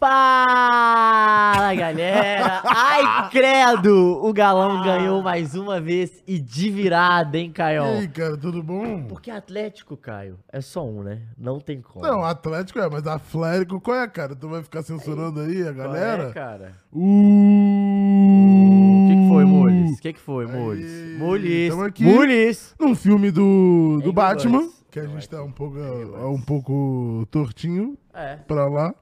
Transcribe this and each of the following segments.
Fala, galera! Ai, credo! O Galão ganhou mais uma vez e de virada, hein, E Caio? aí, cara, tudo bom? Porque Atlético, Caio, é só um, né? Não tem como. Não, Atlético é, mas Atlético qual é, cara? Tu vai ficar censurando aí a Qual galera? É, cara? Uh... O que, que foi, Mules? O que, que foi, Aí, Mules? Mules! Mules! Num filme do, do Batman, que a gente é tá um pouco, é um pouco tortinho É, pra lá.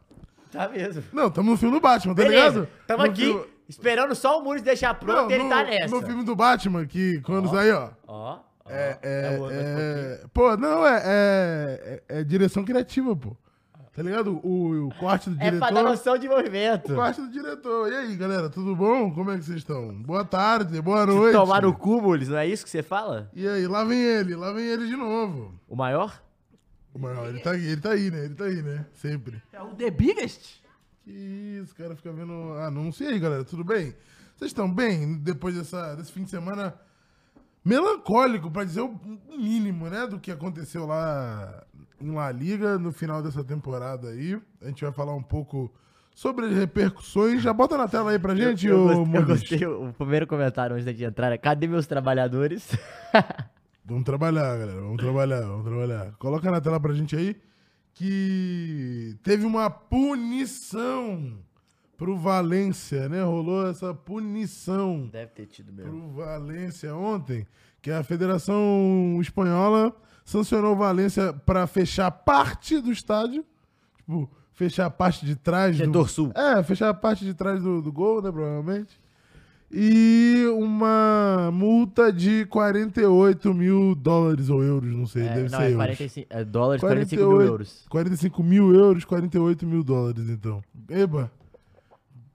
Tá mesmo. Não, tamo no filme do Batman, tá Beleza, ligado? tamo No aqui filme- esperando só o Mules deixar pronto Não, e ele no, tá nessa. no filme do Batman, que quando sair, ó. Ó, ó. É, é, pouquinho. é, pô, não, é, é, é, é direção criativa, pô. Tá ligado? O, o corte do É pra dar diretor. noção de movimento. o corte do diretor. E aí, galera, tudo bom? Como é que vocês estão? Boa tarde, boa noite. Tomar no cu, Mules, não é isso que você fala? E aí, lá vem ele, lá vem ele de novo. O maior? O maior, ele tá aí, ele tá aí, né? Ele tá aí, né? Sempre. É o The Biggest? Que isso, o cara fica vendo anúncio. E aí, galera, tudo bem? Vocês estão bem depois dessa, desse fim de semana melancólico, pra dizer o mínimo, né? Do que aconteceu lá em La Liga no final dessa temporada aí. A gente vai falar um pouco sobre as repercussões. Já bota na tela aí pra gente, eu, ô gostei, eu gostei, o primeiro comentário antes da gente entrar é, cadê meus trabalhadores? Vamos trabalhar, galera. Vamos trabalhar, vamos trabalhar. Coloca na tela pra gente aí que teve uma punição pro Valência, né? Rolou essa punição Deve ter tido mesmo. pro Valência ontem, que a Federação Espanhola sancionou o Valência pra fechar parte do estádio. Tipo, fechar a parte de trás do... Setor sul. É, fechar a parte de trás do, do gol, né, provavelmente. E uma multa de 48 mil dólares ou euros, não sei, É, deve não, ser é euros. 45 é dólares, 45 mil 48 euros. 45 mil euros, 48 mil dólares, então. Eba!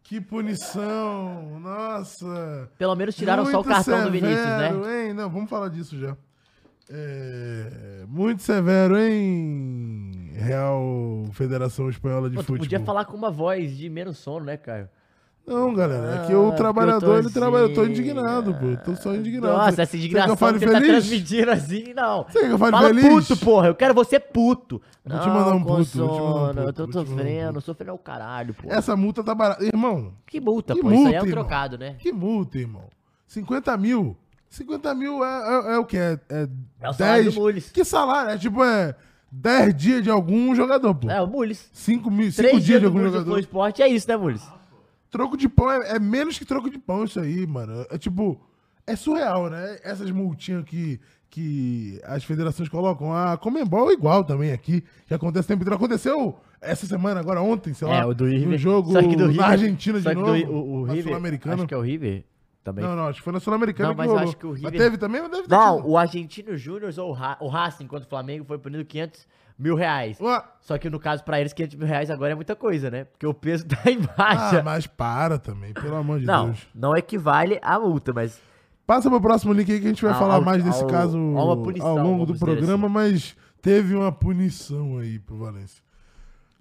Que punição! Nossa! Pelo menos tiraram só o Muito cartão do Vinícius, severo, né? Hein? Não, vamos falar disso já. É, muito severo, hein? Real Federação Espanhola de Pô, Futebol. podia falar com uma voz de menos sono, né, Caio? Não, galera, é que Ah, o porque trabalhador, ele trabalha. Eu tô assim, indignado, pô. Eu tô só indignado. Nossa, Você- essa você indignação que eu fale que você tá feliz? transmitindo assim, não. Você quer que eu fale Fala feliz? puto, porra. Eu quero você puto. Vou te mandar um puto, vou te mandar um puto, Eu tô mandar um sofrendo, sofrendo é o caralho, pô. Essa multa tá barata. Irmão, Que multa, Que pô. Isso aí é multa, um irmão. trocado, né? que multa, irmão. 50 mil. 50 mil é, é- é o quê? É, é, É o salário 10. do Mules. Que salário? É tipo, é 10 dias de algum jogador, pô. É, o Mules. 5 mil, 5 Três dias dias de do algum Mules do jogador. Flow Esporte é isso, né, Mules? Troco de pão é, é menos que troco de pão isso aí, mano. É tipo, é surreal, né? Essas multinhas que, que as federações colocam. A Comembol é igual também aqui, que acontece tempo inteiro. Aconteceu essa semana, agora ontem, sei lá. É, o do River. No jogo do River, na Argentina de novo. do, o, o River, Sul-Americana. acho que é o River também. Não, não, acho que foi na Sul-Americana que mas eu rolou. acho que o River- Mas teve também, mas deve ter Não, tido. o Argentino Júnior ou o, Ra o Racing contra o Flamengo foi punido 500 mil reais. Ué, Só que no caso, pra eles, 500 mil reais agora é muita coisa, né? Porque o peso tá em baixa. Ah, mas para também, pelo amor de não, Deus. não equivale à multa, mas Passa pro próximo link aí que a gente vai Ao- falar ao- mais desse ao- caso a uma punição, ao longo do programa, mas teve uma punição aí pro Valência.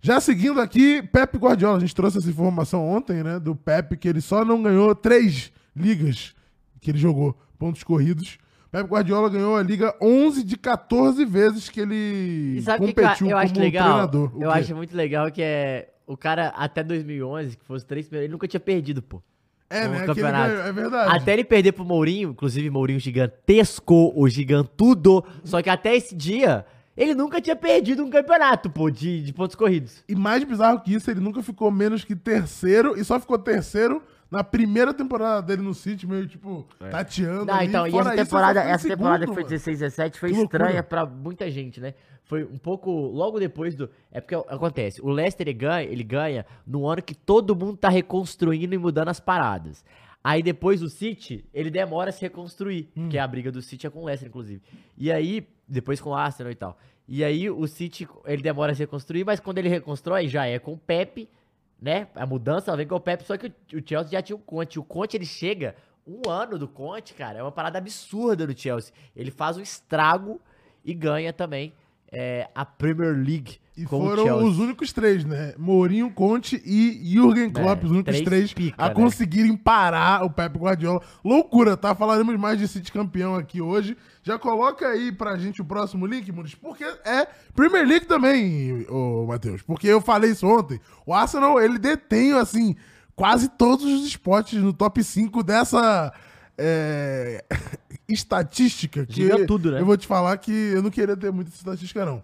Já seguindo aqui, Pepe Guardiola. A gente trouxe essa informação ontem, né? Do Pepe, que ele só não ganhou três ligas que ele jogou, pontos corridos. Pepe Guardiola ganhou a liga 11 de 14 vezes que ele E sabe o que, competiu eu, eu acho como legal? treinador. O Eu quê? acho muito legal que é. O cara, até 2011, que fosse três primeiros, ele nunca tinha perdido, pô. É, né? Campeonato. ganhou, é verdade. Até ele perder pro Mourinho, inclusive Mourinho gigantesco, o gigantudo. Só que até esse dia, ele nunca tinha perdido um campeonato, pô, de, de pontos corridos. E mais bizarro que isso, ele nunca ficou menos que terceiro e só ficou terceiro na primeira temporada dele no City, meio tipo, tateando. Não, ali. então, e essa isso, temporada, só essa em temporada que segundo, foi mano. 16, 17 foi Que loucura. estranha pra muita gente, né? Foi um pouco logo depois do. É porque acontece, o Leicester ele ganha, ele ganha no ano que todo mundo tá reconstruindo e mudando as paradas. Aí depois o City, ele demora a se reconstruir, Hum. que a briga do City é com o Leicester, inclusive. E aí, depois com o Arsenal e tal. E aí o City, ele demora a se reconstruir, mas quando ele reconstrói, já é com o Pepe, né? A mudança vem com o Pepe, só que o, Chelsea já tinha o Conte. O Conte, ele chega um ano do Conte, cara, é uma parada absurda no Chelsea. Ele faz um estrago e ganha também é, a Premier League. E Com foram os únicos três, né? Mourinho, Conte e Jürgen Klopp, É, os únicos três três pica, a né? conseguirem parar o Pep Guardiola. Loucura, tá? Falaremos mais de City campeão aqui hoje. Já coloca aí pra gente o próximo link, Muniz, porque é Premier League também, ô Matheus. Porque eu falei isso ontem. O Arsenal, ele detém, assim, quase todos os esportes no top 5 dessa é, estatística. Que Diga tudo, né? Eu vou te falar que eu não queria ter muita estatística, não.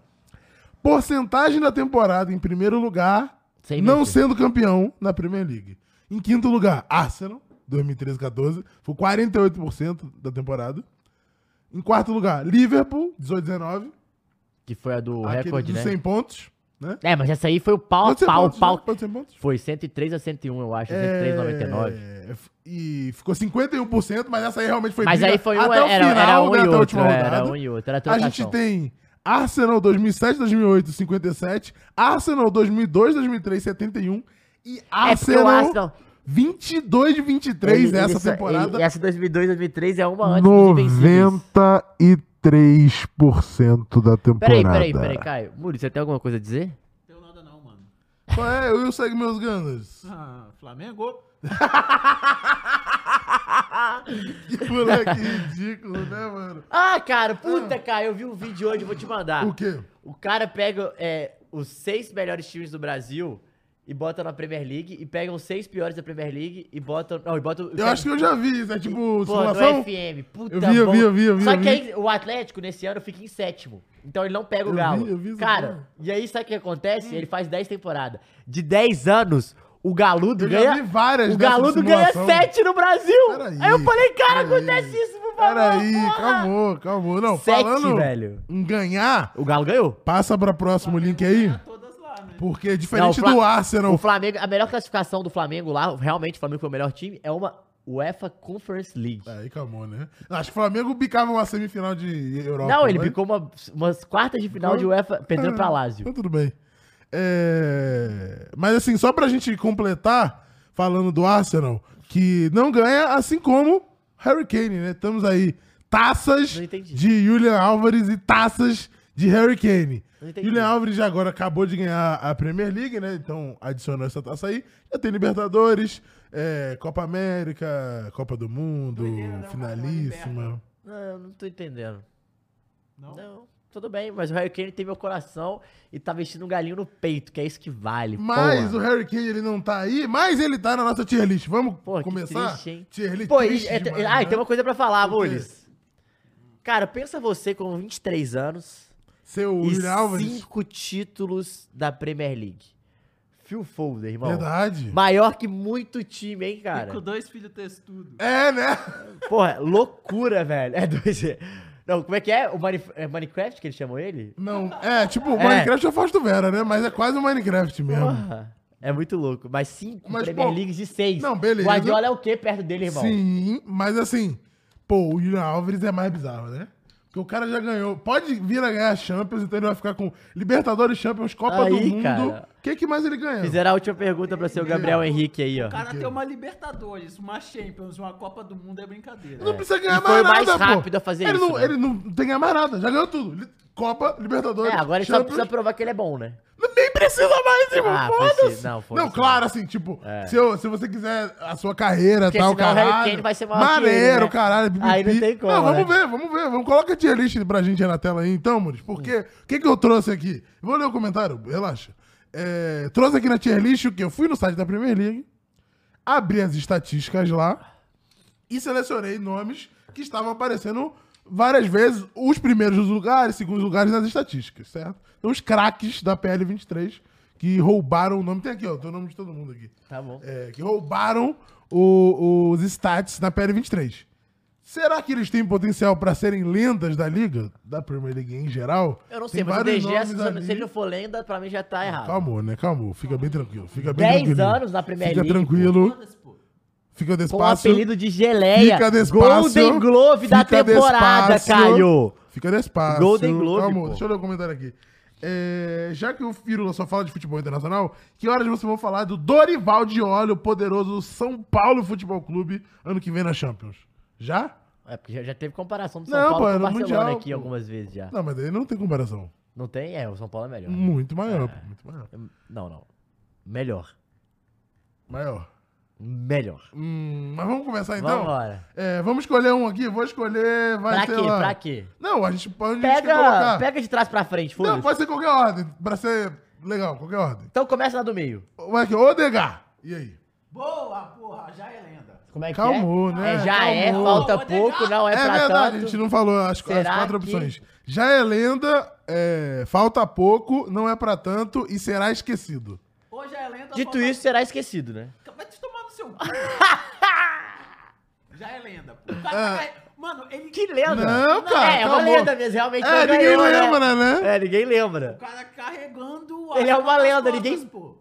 Porcentagem da temporada em primeiro lugar, Sem não sendo campeão na Premier League. Em quinto lugar, Arsenal, 2013-14, foi 48% da temporada. Em quarto lugar, Liverpool, 18-19, Que foi a do aquele recorde, dos né? 100 pontos, né? É, mas essa aí foi o pau a Quantos 100 pau, pontos, pau. né? Quantos 100 pontos? Foi 103 a 101, eu acho. É, 103,99. f- E ficou 51%, mas essa aí realmente foi Mas briga aí foi um, até o era, final, era um né, e até outro, última era um e outro, era A gente tem Arsenal 2007, 2008, 57. Arsenal 2002, 2003, 71. E É Arsenal, o Arsenal... 22 23 ele- essa ele temporada. ele- essa 2002, 2003 é uma antes dos Invencíveis. 93% da temporada. Peraí, peraí, peraí, Caio. Muri, você tem alguma coisa a dizer? Não tenho nada não, mano. Qual é? Eu segue meus Gunners. Ah, Flamengo. Que moleque ridículo, né, mano? Ah, cara, puta, Caio, eu vi um vídeo hoje, eu vou te mandar. O quê? O cara pega é, os seis melhores times do Brasil e bota na Premier League, e pega os seis piores da Premier League e bota... Não, e bota... Eu acho que eu já vi isso. É tipo Pô, no simulação? FM, puta Eu vi, eu vi, eu vi, eu vi, Só eu que vi. aí o Atlético nesse ano fica em sétimo. Então ele não pega o Eu Galo. vi, eu vi Cara, porra. e aí sabe o que acontece? Ele faz 10 temporadas. De 10 anos, o Galudo Eu já ganha. vi várias o Galudo ganha simulação. 7 no Brasil. Peraí, aí eu falei, cara, peraí. acontece isso, por favor. Peraí, calmou, calmou. Não, Sete, falando velho. em ganhar, O Galo ganhou. passa pra próximo link aí. Tá todas lá, né? Porque Não, diferente o Fla- do Arsenal, O Flamengo, a melhor classificação do Flamengo lá, realmente o Flamengo foi o melhor time, é uma UEFA Conference League. Aí calmou, né? Acho que o Flamengo bicava uma semifinal de Europa. não, ele mas- picou uma, umas quartas de final de UEFA, perdendo pra Lazio. Então tudo bem. É, Mas assim, só pra gente completar, falando do Arsenal, que não ganha, assim como Harry Kane, né? Estamos aí, taças Não de Julian Álvares e taças de Harry Kane. Não. Julian Álvares já agora acabou de ganhar a Premier League, né? Então adicionou essa taça aí. Já tem Libertadores, é, Copa América, Copa do Mundo, né? Uma- uma finalíssima. Não, eu não tô entendendo. Não? Não, tudo bem, mas o Harry Kane tem meu coração e tá vestindo um galinho no peito, que é isso que vale. Mas porra. o Harry Kane ele não tá aí, mas ele tá na nossa tier list. Vamos que começar? triste, hein? Tier list Pô, e, triste é, demais, ah, e né? tem uma coisa pra falar? Mules. Cara, pensa você com 23 anos Seu e Álvares. cinco títulos da Premier League. Phil Folder, irmão. Verdade. Maior que muito time, hein, E cara? com dois filhos testudo. É, né? Porra, loucura, velho. É dois... Não, como é que é? O Mine- é Minecraft que eles chamam ele? Não, é, tipo, É. Minecraft é o Fausto Vera, né? Mas é quase um Minecraft mesmo. Porra. É muito louco. Mas cinco Mas, Premier pô, Leagues de seis. não, beleza. Guardiola é o quê perto dele, irmão? Sim, mas assim, pô, o Julian Álvares é mais bizarro, né? Porque o cara já ganhou. Pode vir a ganhar a Champions, então ele vai ficar com Libertadores, Champions, Copa do Aí, Mundo. cara. O que, que mais ele ganhou? Fizeram a última pergunta pra ser o Gabriel Henrique aí, ó. O cara tem uma Libertadores, uma Champions, uma Copa do Mundo é brincadeira. Não precisa ganhar E foi mais o mais nada, pô. rápido a fazer ele isso, Não, né? Ele não tem que ganhar mais nada, já ganhou tudo. Copa, Libertadores. É, agora ele só Champions. precisa provar que ele é bom, né? Nem precisa mais, irmão. Ah, foda-se. precisa. Não, foda-se. Não, claro, assim, tipo, É. se, eu- se você quiser a sua carreira, Porque tal, senão o Harry caralho. Kane vai ser maior que Maneiro, ele, né? caralho. pipipi. Aí não tem como, Não, vamos né? ver, vamos ver. Vamos colocar a tier list pra gente aí na tela aí, então, Muris. Porque, o que que eu trouxe aqui? Vou ler o comentário, relaxa. É, trouxe aqui na tier list o que? Eu fui no site da Premier League, abri as estatísticas lá e selecionei nomes que estavam aparecendo várias vezes, os primeiros lugares, segundos lugares nas estatísticas, certo? Então, os craques da PL23 que roubaram o nome. Tem aqui, ó, tem o nome de todo mundo aqui. Tá bom. É, que roubaram o- os stats na PL23. Será que eles têm potencial pra serem lendas da liga? Da Premier League em geral? Eu não sei, Tem mas o DG, se, ele não for lenda, pra mim já tá errado. Calma, né? Calma. Fica bem tranquilo. Fica bem 10 tranquilo. anos na Premier Fica League, tranquilo. Foda-se, pô. Fica Com o despacio. apelido de geleia. Fica despacio. Golden Glove da Fica temporada, despacio. Caio. Fica despacio. Golden Glove, Calma, pô. deixa eu ler o comentário aqui. É, já que o Firula só fala de futebol internacional, que horas vocês vão falar do Dorival de Olho, o poderoso São Paulo Futebol Clube, ano que vem na Champions? Já? É, porque já, já teve comparação do São Não, Paulo pô, é com o no Barcelona Mundial, aqui pô. algumas vezes já. Não, mas daí não tem comparação. Não tem? É, o São Paulo é melhor. Muito maior, É. pô, muito maior. Não, não. Melhor. Maior. Melhor. Hum, mas vamos começar então? Vambora. É, vamos escolher um aqui, vou escolher, vai Pra quê? lá. Pra quê? Não, a gente pode Pega, colocar. pega de trás pra frente, Não, foda-se. pode ser qualquer ordem, pra ser legal, qualquer ordem. Então começa lá do meio. Vai aqui, Odegar. E aí? Boa, porra, já é. Como é que Calmou, é? né? É, já é, Calmou. falta Odegaard. pouco, não é, É, pra verdade, tanto. a gente não falou as, as quatro que- opções. Já é lenda, é, falta pouco, não é pra tanto e será esquecido. Hoje é lenda. Dito falta- isso, será esquecido, né? Vai te tomar no seu cu. já é lenda, pô. É. Mano, ele. Que lenda. Não, cara, É, é uma lenda mesmo, realmente É, ninguém ganhou, né? lembra, né? É, ninguém lembra. O cara carregando Ele é uma lenda, costas, ninguém- pô.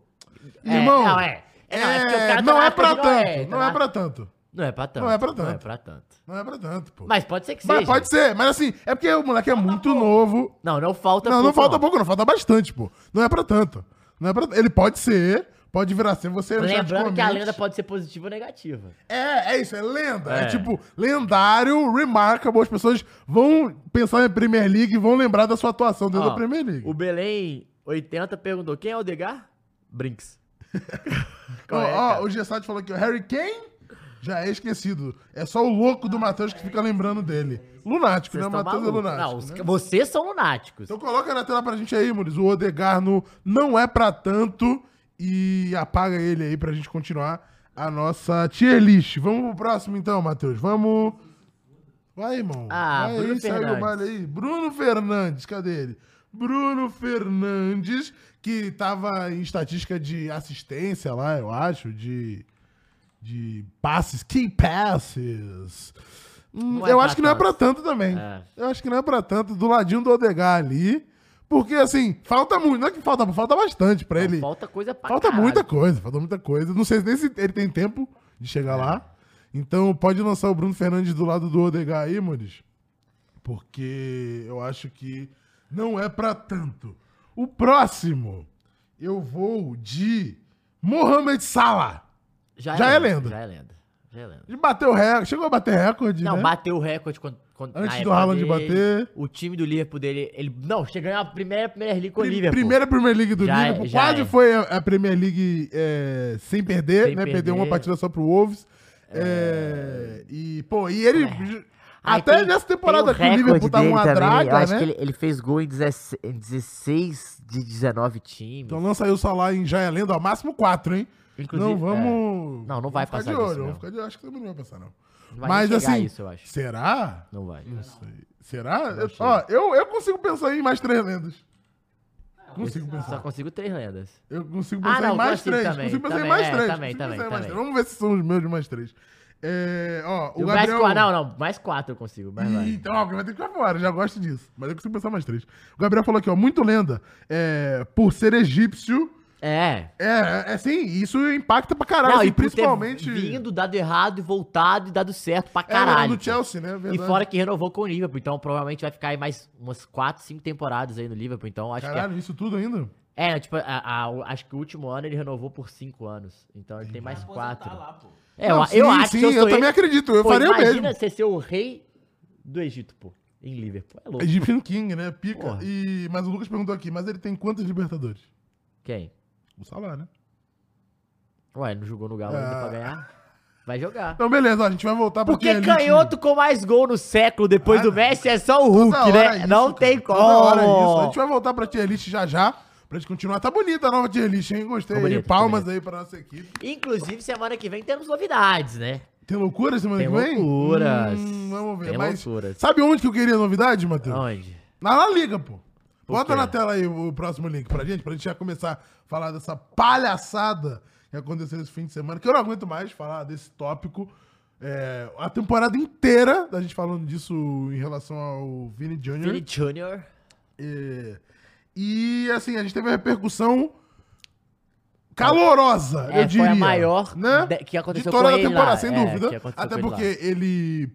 É, Irmão, não, é. É, não, é porque o cara tá não na é pra tanto, não é pra tanto. Não é pra tanto. Não é pra Não é tanto. pra tanto. Não é pra tanto, pô. Mas pode ser que Mas seja. pode ser, mas assim, é porque o moleque é muito novo. Não, não falta não, não pouco, falta pouco, não, falta bastante, pô. Não é pra tanto. Não é pra... Ele pode ser, pode virar ser você Lembrando que a lenda pode ser positiva ou negativa. É, é isso, é lenda. É. É. tipo, lendário, remarkable. As pessoas vão pensar em Premier League e vão lembrar da sua atuação dentro Ó, da Premier League. O Belém 80 perguntou: quem é o Degar? Brinks. Ó, é, cara? o Gessat falou aqui, o Harry Kane já é esquecido. É só o louco do Matheus que fica lembrando dele. Lunático, Vocês né? Matheus é lunático. Não, os- né? vocês são lunáticos. Então coloca na tela pra gente aí, Muniz. O Odegar no não é pra tanto. E apaga ele aí pra gente continuar a nossa tier list. Vamos pro próximo então, Matheus. Vamos. Vai, irmão. Ah, Vai Bruno aí, Fernandes. aí. Bruno Fernandes, cadê ele? Bruno Fernandes, que tava em estatística de assistência lá, eu acho, de. De passes, key passes. Hum, é eu acho que não é pra tanto. também. É. Eu acho que não é pra tanto, do ladinho do Odegar ali. Porque, assim, falta muito. Não é que falta, falta bastante pra Não, ele. Falta coisa pra Falta caralho. muita coisa, falta muita coisa. Não sei nem se ele tem tempo de chegar lá. Então pode lançar o Bruno Fernandes do lado do Odegar aí, Muniz. Porque eu acho que não é pra tanto. O próximo, eu vou de Mohamed Salah. Já é lenda. Já é lenda. Já é lenda. Ele bateu recorde, chegou a bater recorde, Não, né? bateu o recorde quando, Antes do Haaland dele, bater. O time do Liverpool dele, ele não, chegou a primeira Premier League com o Liverpool. Primeira Premier League do Já é- Liverpool. já Quase é. foi a, a Premier League é, sem perder, Sem né? Perdeu perder. uma partida só pro Wolves. É, e, pô, e ele. Aí Até tem- nessa temporada tem que o Liverpool tava uma também, draga, Eu acho né? que ele, ele fez gol em 16, em 16 de 19 times. Então lança aí o Salah em Já é Lenda, ó, máximo 4, hein? Inclusive, não, vamos. é. Não, não vai vamos passar de olho, não. vamos ficar de olho. Acho que também não vai passar, não. Não vai Mas assim, isso, eu acho. será? Não vai. Não sei. Será? Eu- ó, eu, eu consigo pensar em mais três lendas. Consigo Só pensar. consigo três lendas. Eu consigo Ah, pensar não, em mais consigo três. também, Consigo pensar em também, mais é, três. também, também, em mais três. Vamos ver se são os meus de mais três. É, ó, o E mais Gabriel... quatro, não, não, mais quatro eu consigo. Ih, Então, ó, vai ter que ficar fora, eu já gosto disso. Mas eu consigo pensar mais três. O Gabriel falou aqui, ó, muito lenda. É, por ser egípcio, É. é, é sim, isso impacta pra caralho. Não, assim, e principalmente. vindo, dado errado e voltado e dado certo pra é, caralho. no Chelsea, né? E Verdade. fora que renovou com o Liverpool, então provavelmente vai ficar aí mais umas 4, 5 temporadas aí no Liverpool, então acho Caralho, isso tudo ainda? que é. É, tipo, a- a- o- acho que o último ano ele renovou por 5 anos, então ele tem mais Aposentar 4. lá, pô. É, Não, eu, sim, eu acho sim, que eu, eu também acredito, eu Pô, faria o imagina mesmo. você ser o rei do Egito, pô, em Liverpool. É louco. Egyptian King, né? Pica. Porra. E, mas o Lucas perguntou aqui, mas ele tem quantos Libertadores? Quem? O Salah, né? Ué, não jogou no Galo ainda Ah. pra ganhar? Vai jogar. Então, beleza, ó, a gente vai voltar pra Porque tier list. canhoto com mais gol no século depois Ah, do. Messi é só o Hulk, né? isso, não cara. tem como. Toda hora isso. A gente vai voltar pra tier list já já, pra gente continuar. Tá bonita a nova tier list, hein? Gostei. Aí. bonito, Palmas ficou aí pra nossa equipe. Inclusive, semana que vem temos novidades, né? Tem loucura semana Tem que vem? loucuras. Hum, vamos ver. Tem Mas loucuras. sabe onde que eu queria novidade, Matheus? Onde? Na La Liga, pô. Bota quê? na tela aí o próximo link pra gente, pra gente já começar a falar dessa palhaçada que aconteceu esse fim de semana, que eu não aguento mais falar desse tópico. É, a temporada inteira da gente falando disso em relação ao Vini Jr. Vini Jr. É, e assim, a gente teve uma repercussão calorosa, É, eu diria. foi a maior né? de- que aconteceu de toda com a temporada, lá. sem É, dúvida. Até com ele porque ele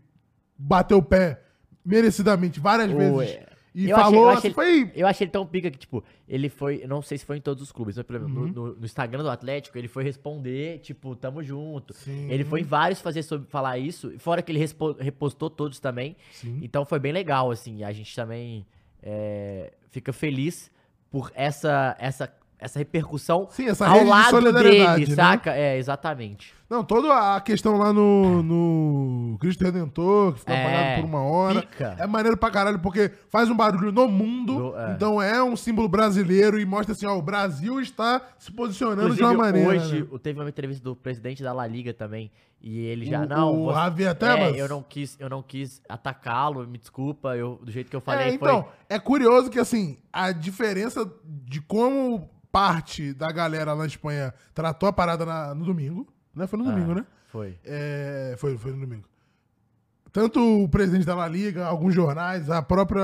bateu o pé merecidamente várias Oi. vezes. E Eu achei- falou, eu assim, achei- foi Eu achei ele tão pica que, tipo, ele foi. Não sei se foi em todos os clubes, mas, por exemplo, Uhum. no, no- no Instagram do Atlético, ele foi responder, tipo, tamo junto. Sim. Ele foi em vários fazer sobre falar isso, fora que ele respo- repostou todos também. Sim. Então foi bem legal, assim. A gente também é, fica feliz por essa, essa, essa repercussão Sim, essa ao lado dele, né? saca? É, exatamente. Não, toda a questão lá no, no Cristo Redentor, que ficou É, apagado por uma hora. pica. É maneiro pra caralho, porque faz um barulho no mundo. No- é. Então é um símbolo brasileiro e mostra assim, ó, o Brasil está se posicionando Inclusive, de uma maneira. hoje né? teve uma entrevista do presidente da La Liga também. E ele já. O- não, o Javier é, Tebas? eu não quis, eu não quis atacá-lo, me desculpa, eu, do jeito que eu falei É, então, foi. é curioso que assim, a diferença de como parte da galera lá na Espanha tratou a parada na- no domingo, né? Foi no Ah. domingo, né? Foi. É, foi, foi no domingo. Tanto o presidente da La Liga, alguns jornais, a própria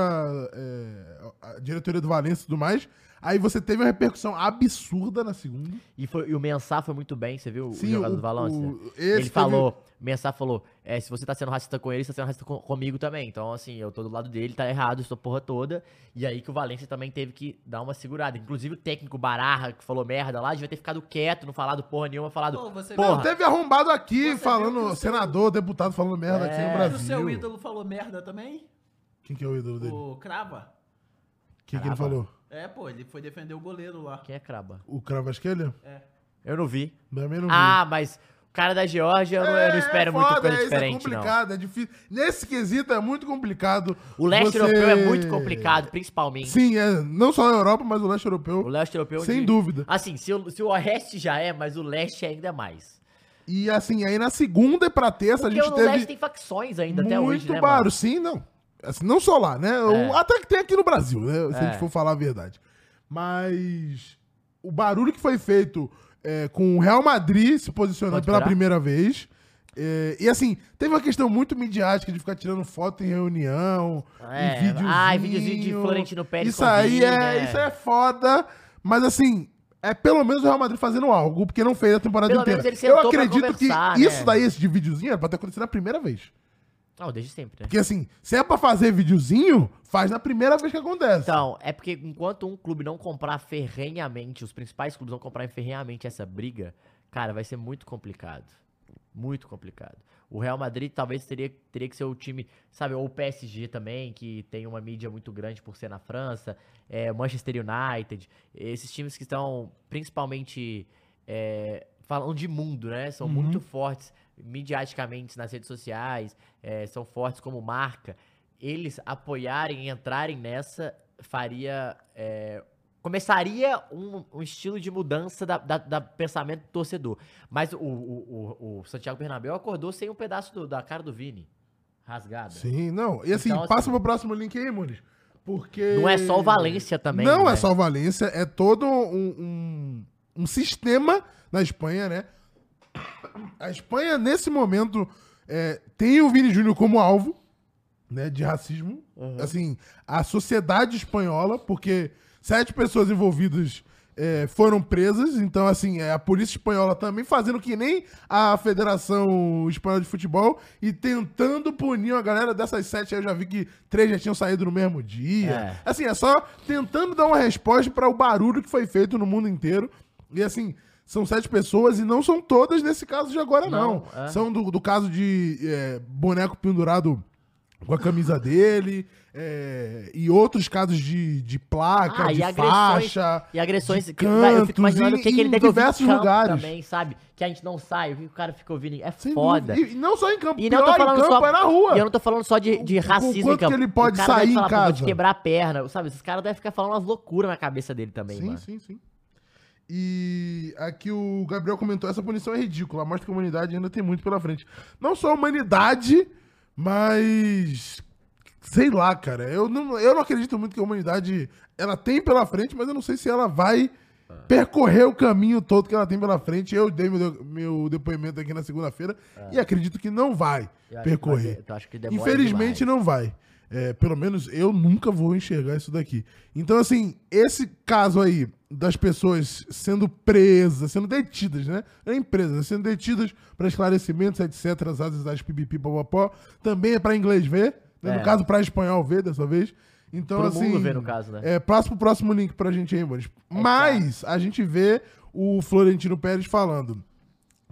é, a diretoria do Valência e tudo mais. Aí você teve uma repercussão absurda na segunda. E, foi, e o Mensah foi muito bem, você viu o Sim, jogador o- do Valência? o- Ele teve- falou, o Mensah falou, é, se você tá sendo racista com ele, você tá sendo racista com- comigo também. Então, assim, eu tô do lado dele, tá errado essa porra toda. E aí que o Valência também teve que dar uma segurada. Inclusive o técnico Bararra, que falou merda lá, devia ter ficado quieto, não falado porra nenhuma, falado, Pô, você- porra, Não, teve arrombado aqui, Você falando, o seu- senador, deputado falando merda aqui no É. O Brasil. seu ídolo falou merda também? Quem que é o ídolo dele? O Crava? O que, que ele falou? É, pô, ele foi defender o goleiro lá. quem é craba? O Cravasquelha? Eu não vi. Também não vi. Ah, mas o cara da Geórgia, eu, não- eu não espero muita foda, coisa é, diferente, é não. complicado, é difícil. Nesse quesito é muito complicado. O leste você- europeu é muito complicado, principalmente. Sim, é. Não só a Europa, mas o leste europeu. O leste europeu... Sem de- dúvida. Assim, se o, se o oeste já é, mas o leste ainda mais. E assim, aí na segunda e pra terça Porque a gente o teve leste tem facções ainda até hoje, muito né, barulho. mano? Sim, não. Assim, não só lá, né? É. Até que tem aqui no Brasil, né? Se a É. gente for falar a verdade. Mas o barulho que foi feito é, com o Real Madrid se posicionando pela primeira vez. É, e assim, teve uma questão muito midiática de ficar tirando foto em reunião, É, em videozinho. ah, e videozinho de Florentino Pérez Isso aí é, né? isso é foda, mas assim, é pelo menos o Real Madrid fazendo algo, porque não fez a temporada Pelo inteira. Eu acredito que né? isso daí, esse de videozinho, era pra ter acontecido na primeira vez. Não, desde sempre, né? Porque assim, se é pra fazer videozinho, faz na primeira vez que acontece. Então, é porque enquanto um clube não comprar ferrenhamente, os principais clubes não comprarem ferrenhamente essa briga, cara, vai ser muito complicado. Muito complicado. O Real Madrid talvez teria, teria que ser o time, sabe, ou o PSG também, que tem uma mídia muito grande por ser na França, é, Manchester United, esses times que estão principalmente é, falando de mundo, né? São muito fortes midiaticamente nas redes sociais, é, são fortes como marca. Eles apoiarem e entrarem nessa faria. é, começaria um, um estilo de mudança da, da- da pensamento do torcedor. Mas o, o, o- o Santiago Bernabéu acordou sem um pedaço do- da cara do Vini. Rasgada. Sim, não. E assim, Então, assim- passa pro próximo link aí, Muniz. Porque. Não é só o Valência também. Não né? é só o Valência, é todo um, um, um sistema na Espanha, né? A Espanha, nesse momento, é, tem o Vini Júnior como alvo, né, de racismo. Assim, a sociedade espanhola, porque sete pessoas envolvidas é, foram presas, então, assim, é a polícia espanhola também fazendo que nem a Federação Espanhola de Futebol e tentando punir a galera dessas sete. Eu já vi que três já tinham saído no mesmo dia. É. Assim, é só tentando dar uma resposta para o barulho que foi feito no mundo inteiro. E assim, são sete pessoas e não são todas nesse caso de agora, não. Não, é. São do, do caso de é, boneco pendurado com a camisa dele. é, e outros casos de, de placa, Ah, de e agressões, faixa. e agressões de que eu fico imaginando o cantos, que, que ele em deve ouvir em diversos campo lugares. também, sabe? Que a gente não sai, o que o cara fica ouvindo. É Sem foda. dúvida. E não só em campo, E não tô em falando campo só. é na rua. E eu não tô falando só de, de racismo quanto em campo. que ele pode sair em falar, "Pô, vou te casa." quebrar a perna, sabe? Esses caras devem ficar falando umas loucuras na cabeça dele também, Sim, mano. sim, sim. E aqui o Gabriel comentou: essa punição é ridícula, mostra que a humanidade ainda tem muito pela frente. Não só a humanidade, mas. Sei lá, cara. Eu não, eu não acredito muito que a humanidade ela tem pela frente, mas eu não sei se ela vai percorrer o caminho todo que ela tem pela frente. Eu dei meu, meu depoimento aqui na segunda-feira e acredito que não vai É. Eu percorrer. vai- demora Infelizmente demais. não vai. É, pelo menos eu nunca vou enxergar isso daqui. Então, assim, esse caso aí das pessoas sendo presas, sendo detidas, né? Não é empresas, sendo detidas para esclarecimentos, etc., as asas das pipipi, popopó, também é para inglês ver, né? É. no caso para espanhol ver dessa vez. Então, Pro assim. ver, no caso, né? É, próximo, próximo link pra gente aí, mano. Mas a gente vê o Florentino Pérez falando.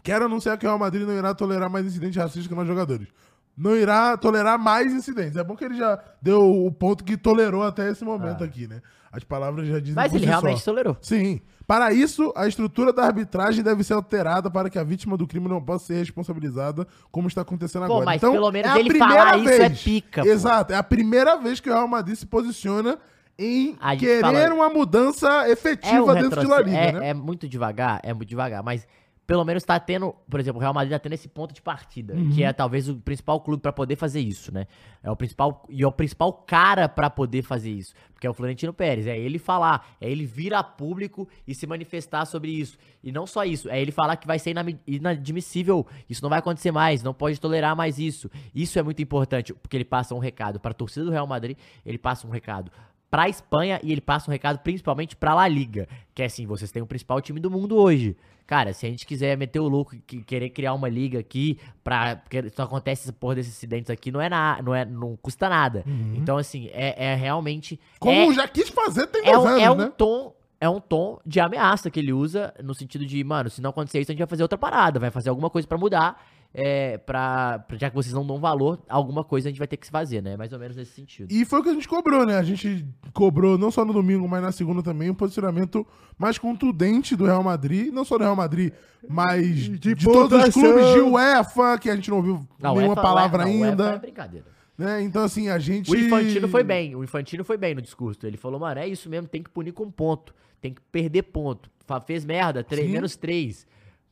Quero anunciar que o Real Madrid não irá tolerar mais incidentes racistas com nós jogadores. Não irá tolerar mais incidentes. É bom que ele já deu o ponto que tolerou até esse momento aqui, né? As palavras já dizem Mas ele si realmente só. tolerou. Sim. Para isso, a estrutura da arbitragem deve ser alterada para que a vítima do crime não possa ser responsabilizada, como está acontecendo Pô, agora. mas então, pelo menos é a ele primeira falar isso é vez. pica, pô. Exato. É a primeira vez que o Real Madrid se posiciona em querer fala- uma mudança É, um efetiva dentro de La. Liga, é, né? é muito devagar, é muito devagar, mas pelo menos tá tendo, por exemplo, o Real Madrid tá tendo esse ponto de partida, Uhum. que é talvez o principal clube pra poder fazer isso, né? É o principal e é o principal cara pra poder fazer isso, porque é o Florentino Pérez, é ele falar, é ele vir a público e se manifestar sobre isso. E não só isso, é ele falar que vai ser inadmissível, isso não vai acontecer mais, não pode tolerar mais isso. Isso é muito importante, porque ele passa um recado pra torcida do Real Madrid, ele passa um recado pra Espanha e ele passa um recado principalmente pra La Liga, que é assim, vocês têm o principal time do mundo hoje. Cara, se a gente quiser meter o louco e que- querer criar uma liga aqui pra porque só acontece essa porra desses acidentes aqui, não é na, não é não custa nada. Então assim, é, é realmente Como é, já quis fazer tem é, um, anos, é um né? tom é um tom de ameaça que ele usa no sentido de, mano, se não acontecer isso, a gente vai fazer outra parada, vai fazer alguma coisa pra mudar, é, pra, pra- já que vocês não dão valor, alguma coisa a gente vai ter que se fazer, né? Mais ou menos nesse sentido. E foi o que a gente cobrou, né? A gente cobrou, não só no domingo, mas na segunda também, um posicionamento mais contundente do Real Madrid. Não só do Real Madrid, mas de, todos os clubes de UEFA, que a gente não ouviu Não, nenhuma UEFA- palavra não, UEFA ainda. é brincadeira. né? Então, assim, a gente. O Infantino foi bem, o Infantino foi bem no discurso. Ele falou, mano, é isso mesmo, tem que punir com ponto. Tem que perder ponto. Fez merda, três, Sim. menos três.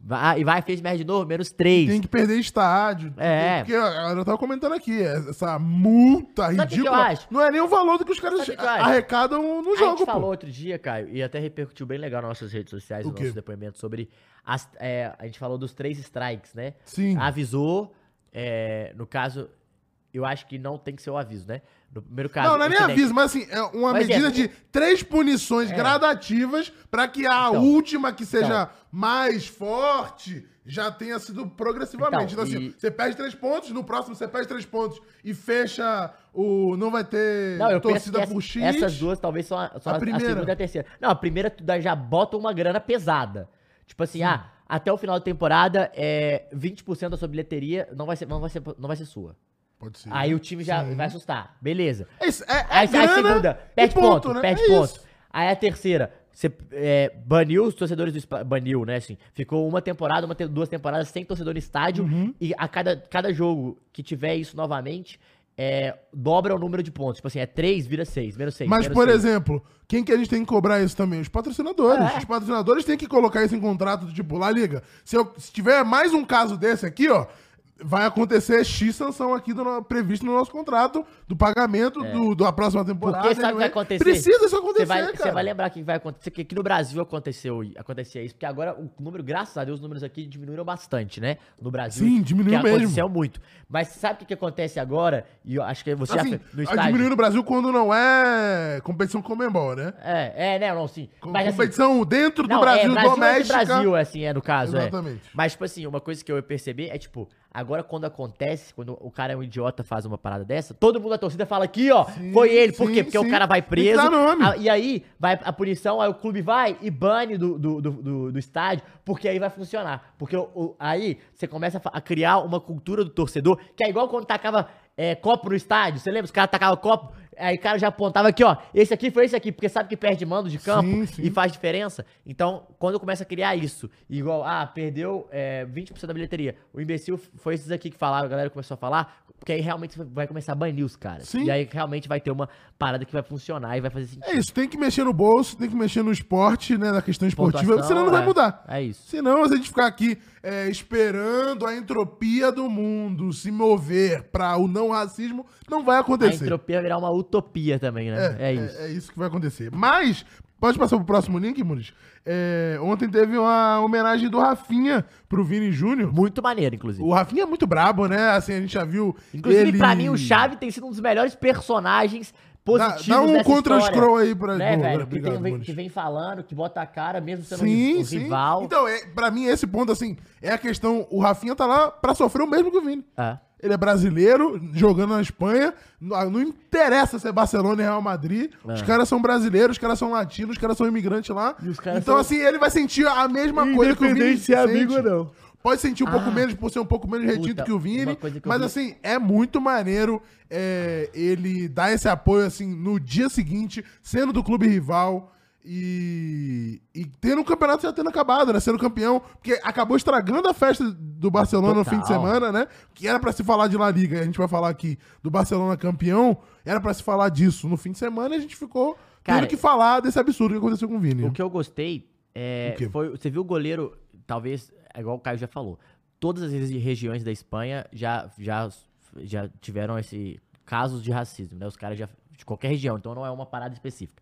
Vai, e vai, fez merda de novo, menos três. Tem que perder estádio. É. Porque a- eu tava comentando aqui, essa multa Sabe ridícula. Não é nem o valor do que os caras que arrecadam no a jogo, gente falou pô. outro dia, Caio, e até repercutiu bem legal nas nossas redes sociais, O o quê? nosso depoimento sobre. as- é, a gente falou dos três strikes, né? Sim. Avisou, é, no caso, eu acho que não tem que ser o aviso, né? No primeiro caso. Não, não é nem aviso, mas assim, é uma Mas é, medida o- de três punições É. gradativas pra que a Então. última, que seja mais forte, já tenha sido progressivamente. Então, Então, assim, e- você perde três pontos, no próximo você perde três pontos e fecha o. Não vai ter Não, eu penso torcida essa- por X. essas duas talvez são a, são A a, a primeira. segunda e a terceira. Não, a primeira tu já bota uma grana pesada. Tipo assim, ah, até o final da temporada, é, 20% da sua bilheteria não vai ser, não vai ser, não vai ser sua. Pode ser. Aí o time já Sim. vai assustar. Beleza. É, é, é Aí, aí grana segunda, e perde ponto, né? perde É ponto. isso. Aí a terceira, você é, baniu os torcedores do baniu, né, assim, ficou uma temporada, uma te- duas temporadas sem torcedor no estádio Uhum. e a cada, cada jogo que tiver isso novamente, é, dobra o número de pontos. Tipo assim, é 3, vira 6, menos 6. Mas, por exemplo, quem que a gente tem que cobrar isso também? Os patrocinadores. É. Os patrocinadores têm que colocar isso em contrato, do tipo, lá liga. Se, eu- se tiver mais um caso desse aqui, ó, vai acontecer X sanção aqui do, previsto no nosso contrato do pagamento do, da próxima temporada. É. Porque sabe o que vai acontecer? Precisa isso acontecer, Você vai, cara. você vai lembrar que vai acontecer, que aqui no Brasil aconteceu, acontecia isso, porque agora o número, graças a Deus, os números aqui diminuíram bastante, né? No Brasil. Sim, diminuiu mesmo. aconteceu muito. Mas sabe o que, que acontece agora? E eu acho que você Assim, já no a estádio. diminuir no Brasil quando não é competição Comembol, né? É, é, né, não, sim. Com- Mas assim, competição dentro do não, Brasil, é, Brasil doméstica. Brasil, assim, é no caso, Exatamente. é. Mas, tipo assim, uma coisa que eu percebi é, tipo, agora quando acontece, quando o cara é um idiota faz uma parada dessa, todo mundo da torcida fala aqui, ó, foi ele. Por sim, quê? Porque sim. o cara vai preso. a- e aí, vai a punição, aí o clube vai e bane do, do, do, do- estádio, porque aí vai funcionar. Porque o- o- aí você começa a, a criar uma cultura do torcedor, que é igual quando tacava é, copo no estádio. Você lembra? Os caras tacavam copo, aí o cara já apontava aqui, ó, esse aqui foi esse aqui, porque sabe que perde mando de campo Sim, sim. e faz diferença. Então, quando começa a criar isso, igual, ah, perdeu é, 20% da bilheteria. O imbecil foi esses aqui que falaram, a galera começou a falar, porque aí realmente vai começar a banir os caras. Sim. E aí realmente vai ter uma parada que vai funcionar e vai fazer sentido. É isso, tem que mexer no bolso, tem que mexer no esporte, né, na questão esportiva, Pontuação, senão não vai é. mudar. É isso. Senão, se a gente ficar aqui é, esperando a entropia do mundo se mover para o não racismo, não vai A acontecer. entropia vai virar uma utopia também, né? É, isso. É, isso que vai acontecer. Mas, pode passar pro próximo link, Muniz? É, ontem teve uma homenagem do Rafinha pro Vini Júnior. Muito maneiro, inclusive. O Rafinha é muito brabo, né? Assim, a gente já viu. Inclusive, ele... pra mim, o Chave tem sido um dos melhores personagens Dá, positivos dá um dessa contra história. scroll aí pra Né, velho? Que, obrigado, tem- que vem falando, que bota a cara, mesmo sendo Sim, um sim. rival. Então, é, pra mim, esse ponto, assim, é a questão. O Rafinha tá lá pra sofrer o mesmo que o Vini. É. Ele é brasileiro, jogando na Espanha. Não, interessa se é Barcelona e Real Madrid. Os É. caras são brasileiros, os caras são latinos, os caras são imigrantes lá. Os Então, são- assim, ele vai sentir a mesma coisa que o Vini se é amigo ou não. Pode sentir um pouco Ah. menos por ser um pouco menos retido Puta, que o Vini. que Mas vi- assim, é muito maneiro é, ele dar esse apoio assim no dia seguinte, sendo do clube rival. E, e tendo o campeonato já tendo acabado, né? Sendo campeão, porque acabou estragando a festa do Barcelona no Total. fim de semana, né? Que era pra se falar de La Liga, a gente vai falar aqui do Barcelona campeão, era pra se falar disso no fim de semana e a gente ficou Cara, tendo que falar desse absurdo que aconteceu com o Vini. O que eu gostei é, foi. Você viu o goleiro, talvez, é igual o Caio já falou. Todas as regi- regiões da Espanha já, já, já tiveram esse casos de racismo, né? Os caras já. De qualquer região, então não é uma parada específica.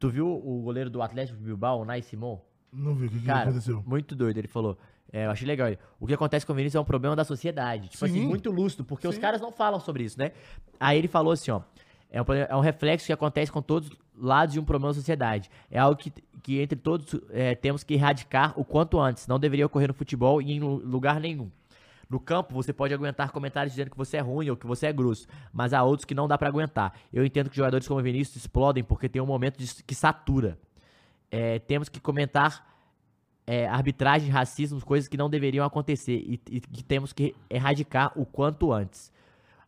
Tu viu o goleiro do Atlético Bilbao, o Nai Simon? Não vi o que, que Cara, aconteceu. muito doido. Ele falou. é, eu achei legal. ele, O que acontece com o Vinícius é um problema da sociedade. Tipo Sim. assim, muito lúcido, porque os Sim. caras não falam sobre isso, né? Aí ele falou assim, ó. É um, problema- é um reflexo que acontece com todos os lados de um problema da sociedade. É algo que, que entre todos é, temos que erradicar o quanto antes. Não deveria ocorrer no futebol e em lu- lugar nenhum. No campo, você pode aguentar comentários dizendo que você é ruim ou que você é grosso, mas há outros que não dá pra aguentar. Eu entendo que jogadores como Vinícius explodem porque tem um momento de- que satura. É, temos que comentar é, arbitragem, racismo, coisas que não deveriam acontecer e, e que temos que erradicar o quanto antes.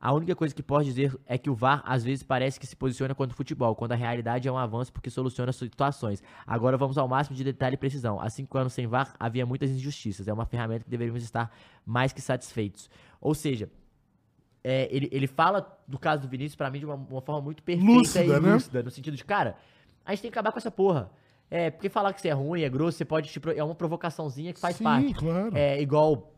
A única coisa que posso dizer é que o VAR às vezes parece que se posiciona contra o futebol, quando a realidade é um avanço porque soluciona situações. Agora vamos ao máximo de detalhe e precisão. Há cinco anos sem VAR havia muitas injustiças. É uma ferramenta que deveríamos estar mais que satisfeitos. Ou seja, é, ele, ele fala do caso do Vinícius pra mim de uma, uma forma muito perfeita Lúcida, e né? lúcida, no sentido de, cara, a gente tem que acabar com essa porra. É, porque falar que você é ruim, é grosso, você pode é uma provocaçãozinha que faz Sim, parte. claro. É igual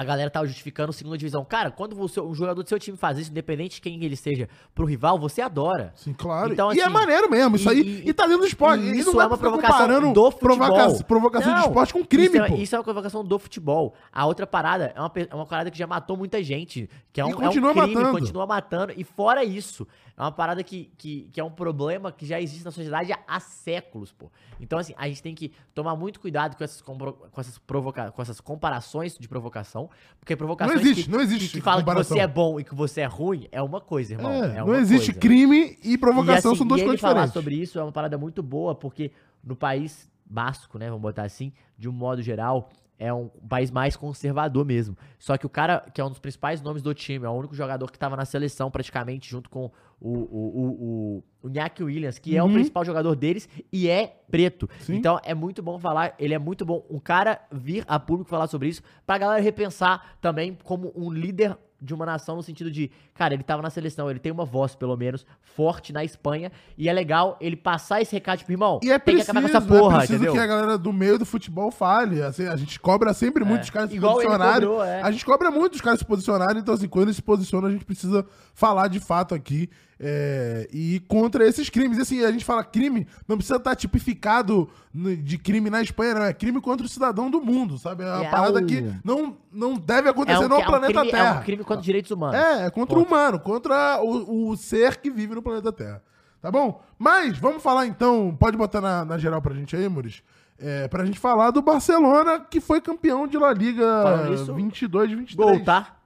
a galera tava justificando segunda divisão. Cara, quando você, um jogador do seu time faz isso, independente de quem ele seja, pro rival, você adora. Sim, claro. Então, e é assim, maneiro mesmo, isso e- aí. e- E, tá dentro do esporte. e E isso não dá é uma provocação do futebol. provoca- provocação de Não, esporte com crime, isso é, pô. isso é uma provocação do futebol. A outra parada é uma, é uma parada que já matou muita gente. Que é E um, continua é um crime, matando. continua matando. E fora isso, é uma parada que, que, que é um problema que já existe na sociedade há, há séculos, pô. Então, assim, a gente tem que tomar muito cuidado com essas, compro- com essas, provoca com essas comparações de provocação. Porque provocações Não existe, que, não existe que, que falam que você é bom e que você é ruim é uma coisa, irmão. É, É não existe coisa. crime e provocação, E, assim, são duas coisas falar diferentes. sobre isso é uma parada muito boa, porque no país basco, né, vamos botar assim, de um modo geral, é um país mais conservador mesmo. Só que o cara, que é um dos principais nomes do time, é o único jogador que tava na seleção praticamente, junto com o, o, o, o, o Williams, que é o Uhum. principal jogador deles e é preto. Sim. Então é muito bom falar, ele é muito bom um cara vir a público falar sobre isso, pra galera repensar também como um líder de uma nação no sentido de, cara, ele tava na seleção, ele tem uma voz, pelo menos, forte na Espanha, e é legal ele passar esse recado, tipo, irmão, E é tem preciso, que acabar com essa porra, é preciso entendeu? que a galera do meio do futebol fale. Assim, a gente cobra sempre muito os caras se Igual posicionarem. cobrou, é. A gente cobra muito os caras se posicionarem. Então, assim, quando eles se posicionam, a gente precisa falar de fato aqui. é, e contra esses crimes. E, assim, a gente fala crime, não precisa estar tipificado no- de crime na Espanha, não. É crime contra o cidadão do mundo, sabe? É uma É parada que não, não deve É acontecer um, no é um planeta crime, Terra. é um crime contra os direitos humanos. É, é contra Ponto. o humano, contra o, o ser que vive no planeta Terra. Tá bom? Mas vamos falar então, pode botar na, na geral pra gente aí, Muris? É, pra gente falar do Barcelona, que foi campeão de La Liga Falando nisso, 22 de 23. Gol, tá?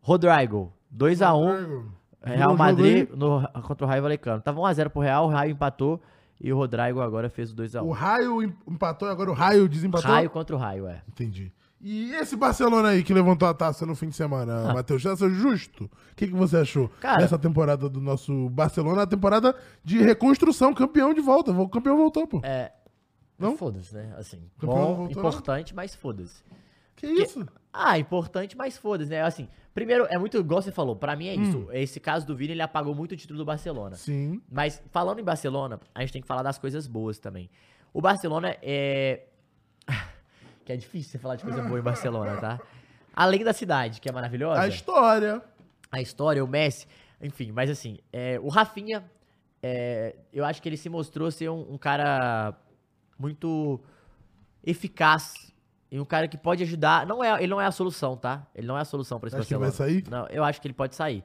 Rodrigo, 2x1, Real Madrid no, contra o Raio Valecano. Tava 1x0 pro Real, o Raio empatou, e o Rodrigo agora fez o O 2x1. Raio em- empatou e agora o Raio desempatou. Raio contra o Raio, é. Entendi. E esse Barcelona aí que levantou a taça no fim de semana, Matheus, você achou justo? O que, que você achou Ah. Cara- dessa temporada do nosso Barcelona? A temporada de reconstrução, campeão de volta. O campeão voltou, pô. É. Não? Foda-se, né? Assim, bom, voltou, importante, mas foda-se. Que isso? Ah, importante, mas foda-se, né? Assim, primeiro, é muito igual você falou, pra mim é Hum. isso. Esse caso do Vini, ele apagou muito o título do Barcelona. Sim. Mas falando em Barcelona, a gente tem que falar das coisas boas também. O Barcelona é. Que é difícil você falar de coisa boa em Barcelona, tá? Além da cidade, que é maravilhosa. A história. a história, o Messi, enfim, mas assim, é, o Rafinha, é, eu acho que ele se mostrou ser um, um cara muito eficaz e um cara que pode ajudar. Não é, ele não é a solução, tá? Ele não é a solução para esse Acho que Barcelona. vai sair? Não, eu acho que ele pode sair.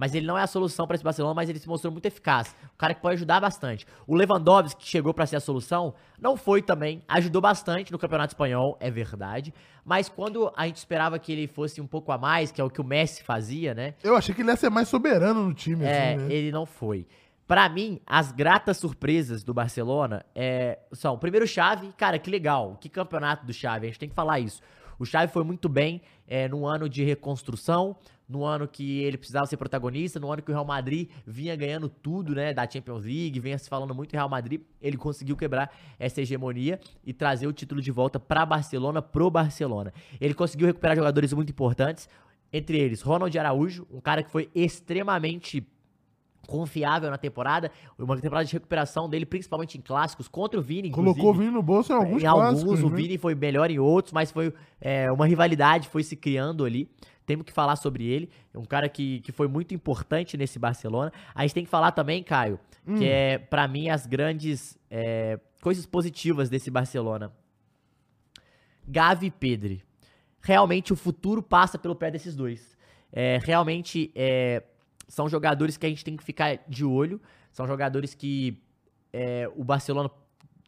Mas ele não é a solução para esse Barcelona, mas ele se mostrou muito eficaz. Um cara que pode ajudar bastante. O Lewandowski, que chegou para ser a solução, não foi também. Ajudou bastante no Campeonato Espanhol, é verdade. Mas quando a gente esperava que ele fosse um pouco a mais, que é o que o Messi fazia, né? Eu achei que ele ia ser mais soberano no time, É, assim, né? ele não foi. Pra mim, as gratas surpresas do Barcelona é, são, primeiro, Chave, cara, que legal, que campeonato do Chave, a gente tem que falar isso. O Xavi foi muito bem é, no ano de reconstrução, no ano que ele precisava ser protagonista, no ano que o Real Madrid vinha ganhando tudo, né, da Champions League, vinha se falando muito Real Madrid, ele conseguiu quebrar essa hegemonia e trazer o título de volta para Barcelona, pro Barcelona. Ele conseguiu recuperar jogadores muito importantes, entre eles Ronald Araújo, um cara que foi extremamente confiável na temporada, uma temporada de recuperação dele, principalmente em clássicos, contra o Vini. Colocou o Vini no bolso em alguns Em alguns, clássicos, o né? Vini foi melhor em outros, mas foi é, uma rivalidade foi se criando ali. Temos que falar sobre ele. É um cara que, que foi muito importante nesse Barcelona. A gente tem que falar também, Caio, Hum. que é, pra mim, as grandes é, coisas positivas desse Barcelona. Gavi e Pedri. Realmente o futuro passa pelo pé desses dois. É, realmente é, são jogadores que a gente tem que ficar de olho. São jogadores que é, o Barcelona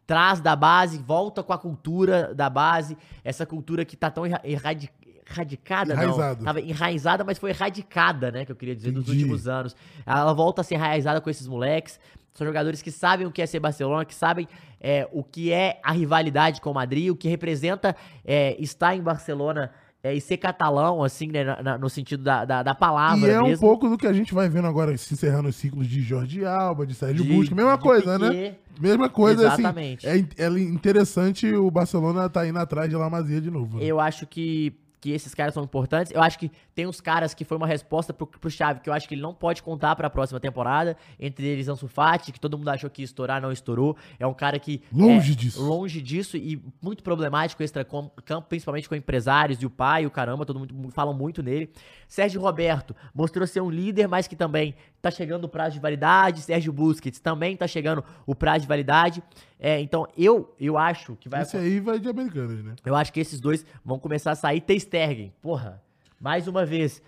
traz da base, volta com a cultura da base, essa cultura que tá tão erra- erradi- erradicada, Enraizado. não. Tava enraizada, mas foi erradicada, né, que eu queria dizer, nos Entendi. últimos anos. Ela volta a ser enraizada com esses moleques. São jogadores que sabem o que é ser Barcelona, que sabem é, o que é a rivalidade com o Madrid, o que representa é, estar em Barcelona é, e ser catalão, assim, né, na- na- no sentido da, da, da palavra E é um mesmo. pouco do que a gente vai vendo agora, se encerrando os ciclos de Jorge Alba, de Sérgio Busca, mesma coisa, né? Mesma coisa, Exatamente. assim. É, é interessante o Barcelona tá indo atrás de La Masia de novo. né? Eu acho que, que esses caras são importantes. Eu acho que tem uns caras que foi uma resposta pro, pro Xavi, que eu acho que ele não pode contar pra próxima temporada. Entre eles, Ansu Fati, que todo mundo achou que ia estourar, não estourou. É um cara que... Longe é, disso. Longe disso e muito problemático extra-campo, principalmente com empresários e o pai, o caramba, todo mundo falam muito nele. Sérgio Roberto mostrou ser um líder, mas que também tá chegando o prazo de validade. Sérgio Busquets também tá chegando o prazo de validade. É, então, eu, eu acho que vai Esse aí vai de Americanas, né? eu acho que esses dois vão começar a sair. Ter Stegen, porra, mais uma vez,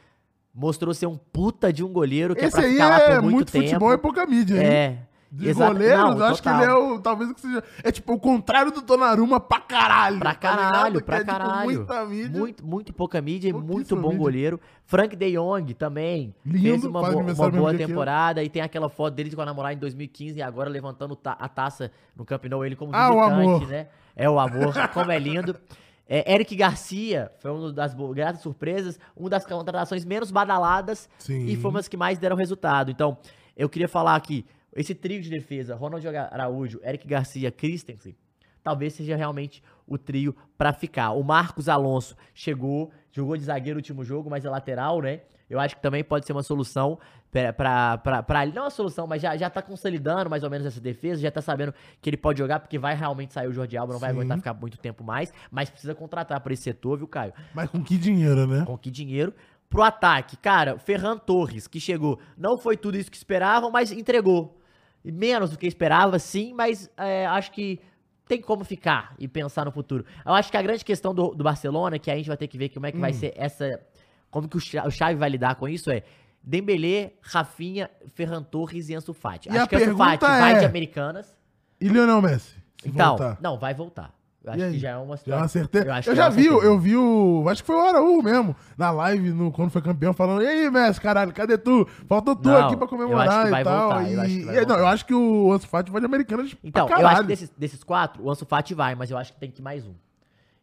mostrou ser um puta de um goleiro que Esse é pra aí ficar lá é por muito, muito tempo. futebol e pouca mídia, hein? É. De Exato- goleiro, não, acho total. que ele é o. Talvez que seja. É tipo o contrário do Donnarumma pra caralho. Pra tá caralho, Que pra é, tipo, caralho. muita mídia. Muito, muito pouca mídia e muito bom mídia. goleiro. Frank De Jong também Lindo, fez uma, bo- uma boa temporada. E tem aquela foto dele com a namorada em 2015 e agora levantando ta- a taça no Camp Nou, ele como Ah, visitante, amor. né? É o amor, como é lindo. É, Eric Garcia foi uma das gratas surpresas, uma das contratações menos badaladas Sim. e foi uma das que mais deram resultado. Então, eu queria falar aqui, esse trio de defesa, Ronald Araújo, Eric Garcia, Christensen, talvez seja realmente o trio pra ficar. O Marcos Alonso chegou, jogou de zagueiro no último jogo, mas é lateral, né? Eu acho que também pode ser uma solução pra ele. Não uma solução, mas já, já tá consolidando mais ou menos essa defesa, já tá sabendo que ele pode jogar, porque vai realmente sair o Jordi Alba, não vai Sim. aguentar ficar muito tempo mais, mas precisa contratar por esse setor, viu, Caio? Mas com que dinheiro, né? Com que dinheiro? Pro ataque, cara, Ferran Torres, que chegou, não foi tudo isso que esperavam, mas entregou. Menos do que esperava, sim, mas é, acho que tem como ficar e pensar no futuro. Eu acho que a grande questão do, do Barcelona, que a gente vai ter que ver como é que Hum. vai ser essa. Como que o Xa- o Xavi vai lidar com isso é. Dembélé, Rafinha, Ferran Torres e Ansu Fati. E acho que Ansu Fati pergunta vai de é- Americanas. E Lionel Messi? Então, voltar. não, vai voltar. Eu acho que já é uma Já é uma certeza. Eu, Eu, já é vi, eu vi o. Acho que foi o Araújo mesmo, na live, no, quando foi campeão, falando: E aí, Messi, caralho, cadê tu? Faltou tu Não, aqui pra eu comemorar e tal. voltar, eu acho que vai e- não, eu acho que o Ansu Fati vai de Americanas. Então, pra eu acho que desses, desses quatro, o Ansu Fati vai, mas eu acho que tem que ir mais um.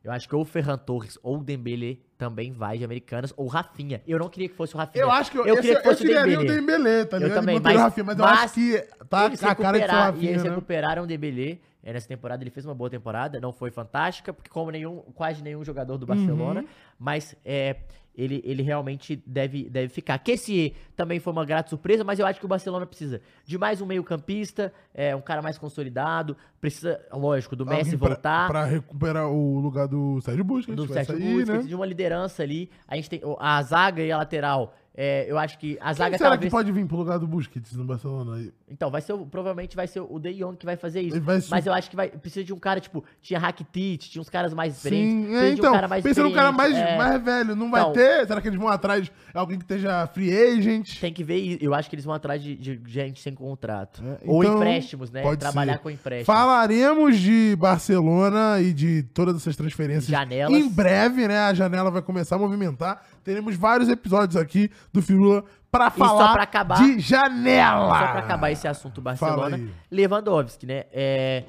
Eu acho que ou o Ferran Torres ou o Dembele também vai de Americanas, ou Rafinha. Eu não queria que fosse o Rafinha. Eu acho que eu, eu esse- queria que fosse eu o o Dembele. Dembele, tá Eu ligado? também, E botaria mas- o Rafinha, mas, eu mas acho que tá a cara de ser o recuperar- e Rafinha, eles né? recuperaram o Dembele. É, Nessa temporada ele fez uma boa temporada, não foi fantástica, porque como nenhum, quase nenhum jogador do Barcelona, Uhum. mas é, ele, ele realmente deve, deve ficar. Que esse também foi uma grata surpresa, mas eu acho que o Barcelona precisa de mais um meio campista, é, um cara mais consolidado, precisa, lógico, do Messi pra- voltar. Pra recuperar o lugar do Sérgio Busquets. do Sérgio sair, Busquets, né? de uma liderança ali. A gente tem a zaga e a lateral. É, eu acho que a Quem zaga será talvez. que pode vir pro lugar do Busquets no Barcelona? Então, vai ser o- provavelmente vai ser o De Jong que vai fazer isso. Ele vai Mas eu acho que vai precisa de um cara tipo, tinha Rakitic, tinha uns caras mais experientes. Sim, precisa é, de um então, cara mais pensa num cara mais, experiente, é, mais velho, não vai Então- ter? Será que eles vão atrás de alguém que esteja free agent? Tem que ver, e eu acho que eles vão atrás de, de gente sem contrato. É, Ou então, empréstimos, né? pode Trabalhar ser. com empréstimos. Falaremos de Barcelona e de todas essas transferências Janelas. em breve, né? A janela vai começar a movimentar. Teremos vários episódios aqui do Firula pra só falar pra acabar- de janela. Só pra acabar esse assunto Barcelona. Lewandowski, né? É,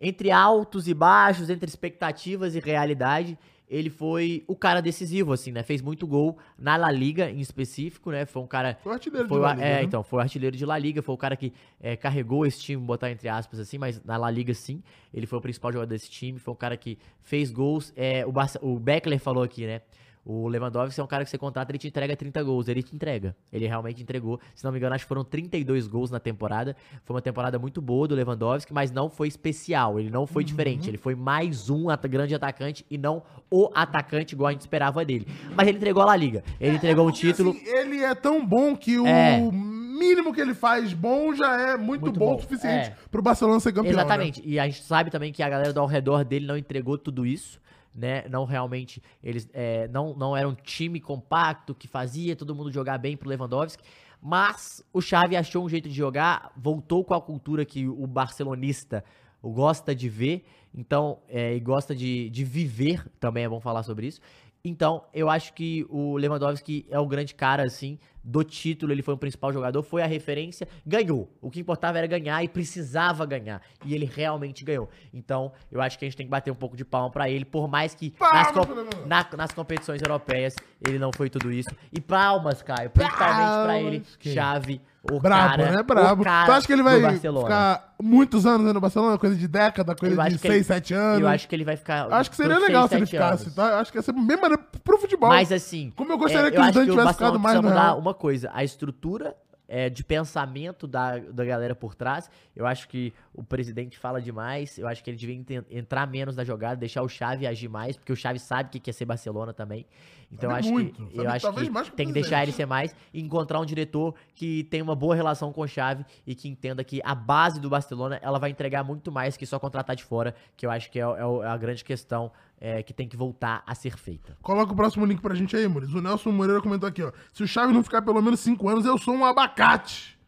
entre altos e baixos, entre expectativas e realidade, ele foi o cara decisivo, assim, né? Fez muito gol na La Liga, em específico, né? Foi um cara... Foi artilheiro Foi de La Liga, é, né? então, foi o artilheiro de La Liga, foi o cara que é, carregou esse time, botar entre aspas assim, mas na La Liga sim, ele foi o principal jogador desse time, foi o cara que fez gols. É, o, Barça, o Beckler falou aqui, né? O Lewandowski é um cara que você contrata, ele te entrega 30 gols, ele te entrega. Ele realmente entregou. Se não me engano, acho que foram 32 gols na temporada. Foi uma temporada muito boa do Lewandowski, mas não foi especial, ele não foi Uhum. diferente. Ele foi mais um at- grande atacante e não o atacante igual a gente esperava dele. Mas ele entregou a La Liga. Ele entregou um Porque, título. assim, ele é tão bom que o É. mínimo que ele faz bom já é muito, Muito bom, bom, o suficiente é. pro Barcelona ser campeão. né? Exatamente. E a gente sabe também que a galera do ao redor dele não entregou tudo isso, né? Não realmente. Eles é, não, não era um time compacto que fazia todo mundo jogar bem pro Lewandowski. Mas o Xavi achou um jeito de jogar, voltou com a cultura que o barcelonista gosta de ver, então, é, e gosta de, de viver, também é bom falar sobre isso. Então, eu acho que o Lewandowski é o grande cara, assim, do título, ele foi o principal jogador, foi a referência, ganhou. O que importava era ganhar e precisava ganhar. E ele realmente ganhou. Então, eu acho que a gente tem que bater um pouco de palma pra ele, por mais que nas, com- na- nas competições europeias ele não foi tudo isso. E palmas, Caio, principalmente pra ele. Que- Chave, o Brabo, cara, né? Brabo. o tu acha que ele vai ficar muitos anos no Barcelona? Coisa de década, coisa Eu de que 6, ele- 7 anos? Eu acho que ele vai ficar. Acho que seria legal seis, se ele ficasse, anos. tá? Eu Acho que ia ser bem maneiro pro futebol. Mas assim. Como eu gostaria é, que o acho Zidane tivesse Barcelona ficado mais no mudar Real. uma coisa: a estrutura é, de pensamento da, da galera por trás. Eu acho que o presidente fala demais. Eu acho que ele devia entrar menos na jogada, deixar o Xavi agir mais, porque o Xavi sabe o que que é ser Barcelona também. Então eu acho muito, que, eu acho que que tem que deixar ele ser mais e encontrar um diretor que tenha uma boa relação com o Xavi e que entenda que a base do Barcelona ela vai entregar muito mais que só contratar de fora, que eu acho que é, é é a grande questão é, que tem que voltar a ser feita. Coloca o próximo link pra gente aí, Muniz. O Nelson Moreira comentou aqui, ó. Se o Chaves não ficar pelo menos 5 anos, eu sou um abacate.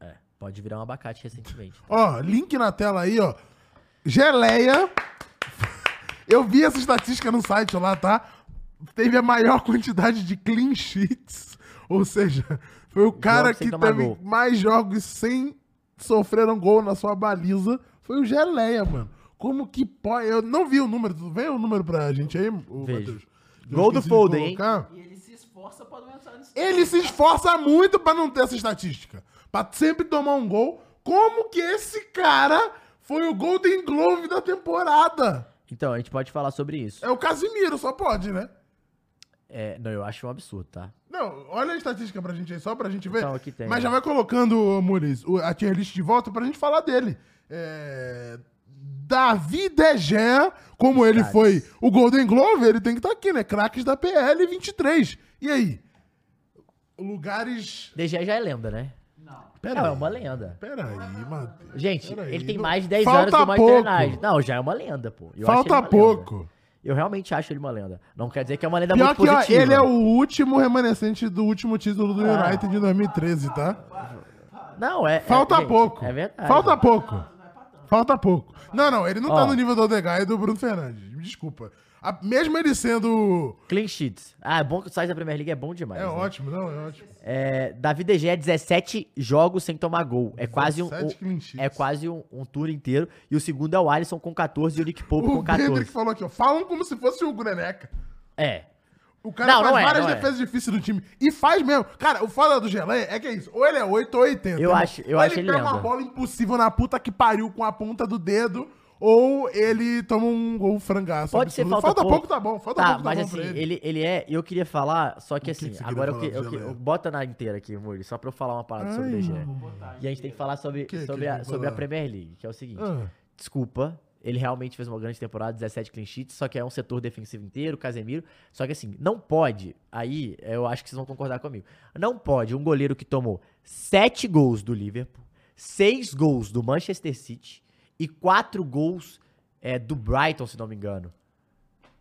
É, pode virar um abacate recentemente. Ó, link na tela aí, ó. Geleia. Eu vi essa estatística no site lá, tá? Teve a maior quantidade de clean sheets. Ou seja, foi o cara que teve gol. mais jogos sem sofrer um gol na sua baliza. Foi o Geleia, mano. Como que pode. Eu não vi o número. Tu vê o número pra gente aí, o Vejo. Matheus? Eu Gol do Foden, hein? E ele se esforça pra não entrar nesse. Ele se esforça muito pra não ter essa estatística. Pra sempre tomar um gol. Como que esse cara foi o Golden Glove da temporada? Então, a gente pode falar sobre isso. É o Casimiro, só pode, né? É, não, eu acho um absurdo, tá? Não, olha a estatística pra gente aí, só pra gente ver. Então, aqui tem, Mas já vai colocando, Muniz, a tier list de volta pra gente falar dele. É... Davi De Gea, como ele foi o Golden Glove, ele tem que estar aqui, né? Craques da PL 23. E aí? Lugares. DG já é lenda, né? Não. Pera não, é aí. uma lenda. Pera aí, Matheus. Gente, Pera aí, ele tem mais de 10 Falta anos do Manchester pouco. United. Não, já é uma lenda, pô. Eu Falta pouco. lenda. Eu realmente acho ele uma lenda. Não quer dizer que é uma lenda Pior muito que ó, positiva. ele é o último remanescente do último título do Ah. United de 2013, tá? Não, é... é- Falta gente, pouco. É verdade. Falta pouco. Falta pouco. Não, não, ele não tá Ó. no nível do Odegaard e do Bruno Fernandes. Me desculpa. A- mesmo ele sendo. Clean sheets. Ah, é bom que o site da Premier League é bom demais. É né? ótimo, não, é ótimo. É, Davi De Gea, 17 jogos sem tomar gol. É quase um, 17 clean sheets. é quase um, um tour inteiro. E o segundo é o Alisson com 14 e o Nick Pope O com 14. Hendrick falou aqui, ó. Falam como se fosse o Greneca. É. O cara Não, faz não é, várias é. defesas difíceis do time. E faz mesmo. Cara, o foda do Geleia é que é isso. Ou ele é 8 ou 80. Eu acho- eu ou acho ele ele pega uma lenda. bola impossível na puta que pariu com a ponta do dedo. Ou ele toma um gol frangaço. Pode ser absurdo. falta, pouco. tá bom. Falta Tá, pouco tá mas bom assim, pra ele. ele. Ele, é. Eu queria falar, só que que assim, que agora eu, que, eu, eu- bota na inteira aqui, Muri, só pra eu falar uma parada sobre o Ai, DG. E a gente tem que falar sobre, Que- que sobre, a, sobre a? Premier League, que é o seguinte. Ah. Desculpa, ele realmente fez uma grande temporada, 17 clean sheets, só que é um setor defensivo inteiro, Casemiro. Só que assim, não pode, aí eu acho que vocês vão concordar comigo. Não pode um goleiro que tomou 7 gols do Liverpool, 6 gols do Manchester City e 4 gols é, do Brighton, se não me engano.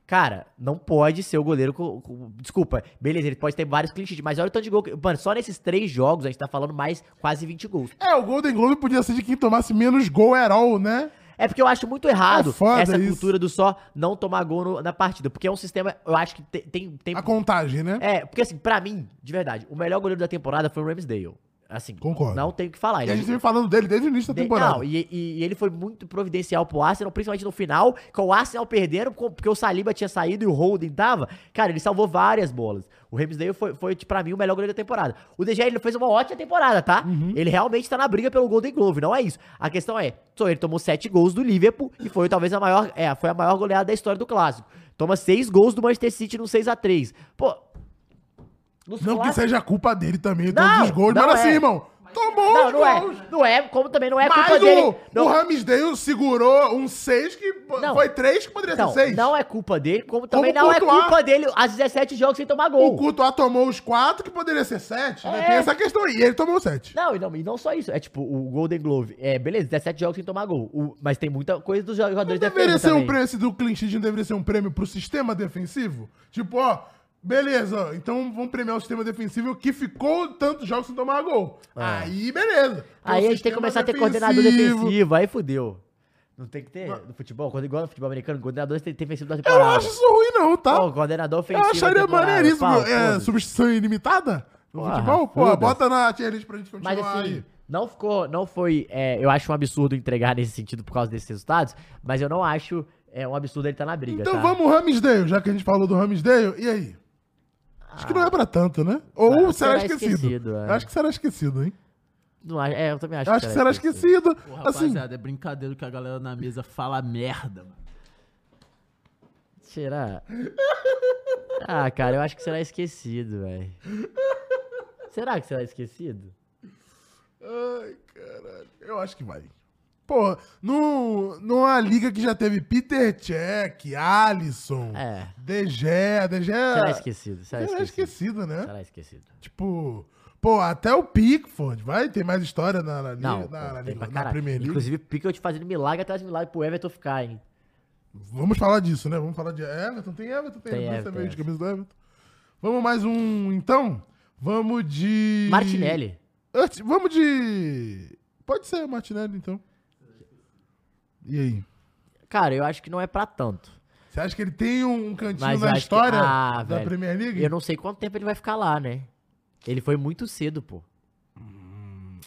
Cara, não pode ser o goleiro com, com- Desculpa, beleza, ele pode ter vários clean sheets, mas olha o tanto de gol. que- Mano, só nesses três jogos a gente tá falando mais quase 20 gols. É, o Golden Globe podia ser de quem tomasse menos gol at all, né? É porque eu acho muito errado É essa isso. cultura do só não tomar gol no- na partida. Porque é um sistema, eu acho que te- tem. tem A contagem, né? é, porque assim, pra mim, de verdade, o melhor goleiro da temporada foi o Ramsdale. Assim, Concordo. não tem o que falar. E Ele a gente vem falando dele desde o início da de- temporada. Não, e, e- e ele foi muito providencial pro Arsenal, principalmente no final, com o Arsenal perdendo, porque o Saliba tinha saído e o Holden tava. Cara, ele salvou várias bolas. O Ramsdale foi, foi tipo, pra mim, o melhor goleiro da temporada. O Gea, ele fez uma ótima temporada, tá? Uhum. Ele realmente tá na briga pelo Golden Glove, não é isso. A questão é, só ele tomou sete gols do Liverpool e foi talvez a maior, é, foi a maior goleada da história do Clássico. Toma seis gols do Manchester City no 6x3. Pô... nos Não que clássicos- seja culpa dele também, Não, todos os gols. Mas assim, é. irmão, tomou Não, os não é. gols. Não é, como também não é Mas culpa dele. o, Não, o Ramsdale segurou um 6 que Não. foi 3 que poderia Não, ser 6. não é culpa dele, como também Como não é culpa dele as 17 jogos sem tomar O gol. Courtois tomou os 4 que poderia ser 7. Né? É. Tem essa questão aí. E ele tomou 7. Não, e não, e não só isso. É tipo, o Golden Glove. É, beleza, 17 jogos sem tomar gol. O- mas tem muita coisa dos jogadores de Deveria ser um também. prêmio, esse do não deveria ser um prêmio pro sistema defensivo? Tipo, ó, beleza, então vamos premiar o sistema defensivo que ficou tantos jogos sem tomar gol. Aí, beleza. É. Aí a gente tem que começar a ter coordenador defensivo, aí fudeu. Não tem que ter no futebol, quando igual no futebol americano, coordenador tem- defensivo da Eu temporada. não acho isso ruim, não, tá? Pô, coordenador Eu ofensivo. da acharia maneiríssimo. Pau, É, substituição ilimitada no Porra, futebol? Pô, bota na tier list pra gente continuar Mas assim, aí. não ficou, não foi, é, eu acho um absurdo entregar nesse sentido por causa desses resultados, mas eu não acho é, um absurdo ele estar na briga, Então tá? vamos Ramsdale, já que a gente falou do Ramsdale. E aí? Acho que não é pra tanto, né? Ou Ah, será, será esquecido? esquecido, é. Eu Acho que será esquecido, hein? Não é, eu também acho, Eu acho que será esquecido. Pô, Assim, rapaziada, é brincadeira que a galera na mesa fala merda, mano. Será? Ah, cara, eu acho que será esquecido, velho. Será que será esquecido? Ai, caralho. Eu acho que vai. Pô, no, numa liga que já teve Peter Cech, Alisson, É. De Gea... Será esquecido? Será Será esquecido? esquecido, né? Será esquecido? Tipo, pô, até o Pickford, vai ter mais história na, na, liga- na, na, tem liga- na. Premier League. Inclusive, Pickett fazendo milagre atrás de milagre pro Everton ficar, hein? Vamos falar disso, né? Vamos falar de Everton. Tem Everton, tem, Tem Everton, meio de é. camisa do Everton. Vamos mais um, então? Vamos de... Martinelli. Vamos de... Pode ser Martinelli, então. E aí? Cara, eu acho que não é pra tanto. Você acha que ele tem um cantinho Mas na acho que- história Ah, da velho, Premier League? Eu não sei quanto tempo ele vai ficar lá, né? Ele foi muito cedo, pô.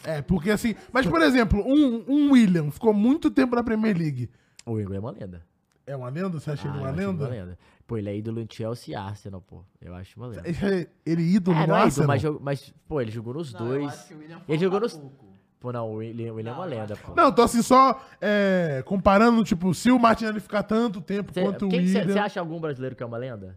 É, porque assim... Mas, por exemplo, um, um William ficou muito tempo na Premier League. O Igor é uma lenda. É uma lenda? Você acha ele Ah, uma eu acho lenda? uma lenda. Pô, ele é ídolo em Chelsea e Arsenal, pô. Eu acho uma lenda. Ele ele é ídolo É, no não é ídolo, Arsenal? mas, mas, pô, ele jogou nos Não, eu dois. acho que o William Ele jogou nos. pouco. Pô, não, o William, o William é uma lenda, pô. Não, tô assim só é, comparando, tipo, se o Martinelli ficar tanto tempo Cê- quanto o William Você acha algum brasileiro que é uma lenda?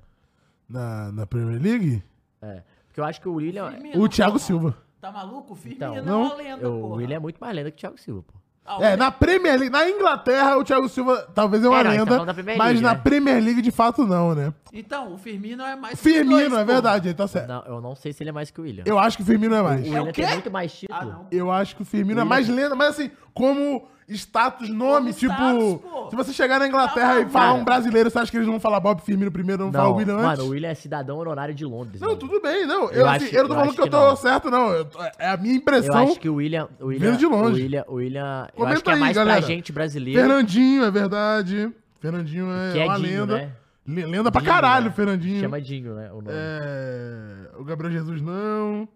na, na Premier League, É. Porque eu acho que o William. Firmino, o Thiago porra. Silva. Tá maluco? O Firmino Então, é não. uma lenda, O porra. William é muito mais lenda que o Thiago Silva, pô. O É, na Premier League, na Inglaterra, o Thiago Silva talvez é uma É, não, tá lenda, Premier mas na né? Premier League de fato não, né? Então, o Firmino é mais que os Firmino, é verdade, ele tá certo. Não, eu não sei se ele é mais que o William. Eu acho que o Firmino é mais. o William o quê? tem muito mais título. Ah, não. Eu acho que o Firmino é William- mais lenda, mas assim, como status, nome, Como tipo, status, se você chegar na Inglaterra Tá e falar um brasileiro, você acha que eles vão falar Bob Firmino primeiro, não, falar o William mano, antes? o William é cidadão honorário de Londres. Não, mano. tudo bem, não. Eu, Eu assim, acho- eu não tô eu falando que eu tô não. certo, não. Eu é a minha Eu impressão. acho que o William. O William Vindo de longe. O William, o William eu acho que é aí, mais galera. pra gente brasileiro. Fernandinho, é verdade. Fernandinho é, Que é uma Dinho, lenda. né? Le- Lenda pra Dinho, caralho, né? Fernandinho. Chama Dinho, né? O nome. É, O Gabriel Jesus não.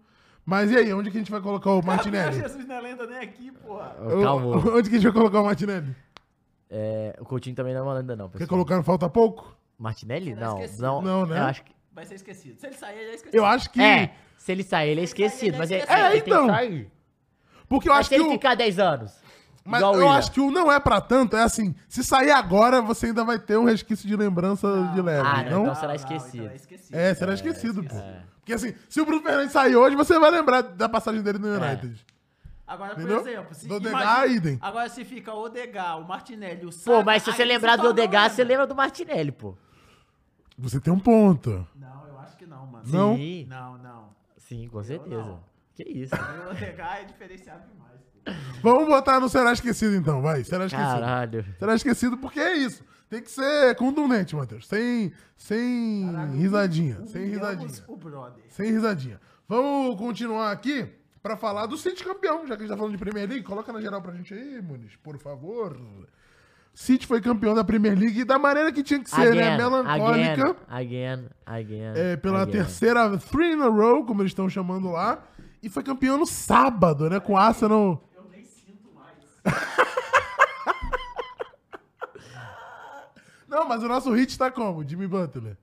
Mas e aí, onde que a gente vai colocar o Gabriel Martinelli? Jesus não é lenda nem aqui, porra. Calma. Onde que a gente vai colocar o Martinelli? É, o Coutinho também não é uma lenda, não. Quer pessoal. colocar no Falta Pouco? Martinelli? Será Não, esquecido? não. Não, né? Eu acho que. Vai ser esquecido. Se ele sair, ele é esquecido. Eu acho que. É, se ele sair, ele é sair, esquecido. ele é Mas ele. É, tem então. que sair. Porque eu Mas acho se que ele o. ficar 10 anos. Mas igual o eu acho que o não é pra tanto, é assim, se sair agora, você ainda vai ter um resquício de lembrança de leve, Ah, não? então será Não, esquecido. então é esquecido. É, será esquecido, pô. esquecido. Porque assim, se o Bruno Fernandes sair hoje, você vai lembrar da passagem dele no É. United. Agora, por Entendeu? exemplo, se imagina-. Agora se fica o Odegar, o Martinelli, o Saka... Pô, mas se você lembrar do Odegaard, lenda. você lembra do Martinelli, pô. Você tem um ponto. Não, eu acho que não, mano. Não? Sim, Não, não. sim, com certeza. não. Que isso. O Odegar é diferenciado demais. pô. Vamos botar no Será Esquecido então, vai. Será Esquecido. Caralho. Será Esquecido porque é isso. Tem que ser contundente, Matheus. Sem, sem risadinha. Sem risadinha. o brother. Sem risadinha. Vamos continuar aqui pra falar do City campeão, já que a gente tá falando de Premier League. Coloca na geral pra gente aí, Muniz, por favor. City foi campeão da Premier League da maneira que tinha que ser, né? Again, Melancólica. again, again, again. É, pela again. terceira three in a row, como eles estão chamando lá. E foi campeão no sábado, né? Com o Arsenal. Eu nem sinto mais. Não, mas o nosso hit tá como? Jimmy Butler.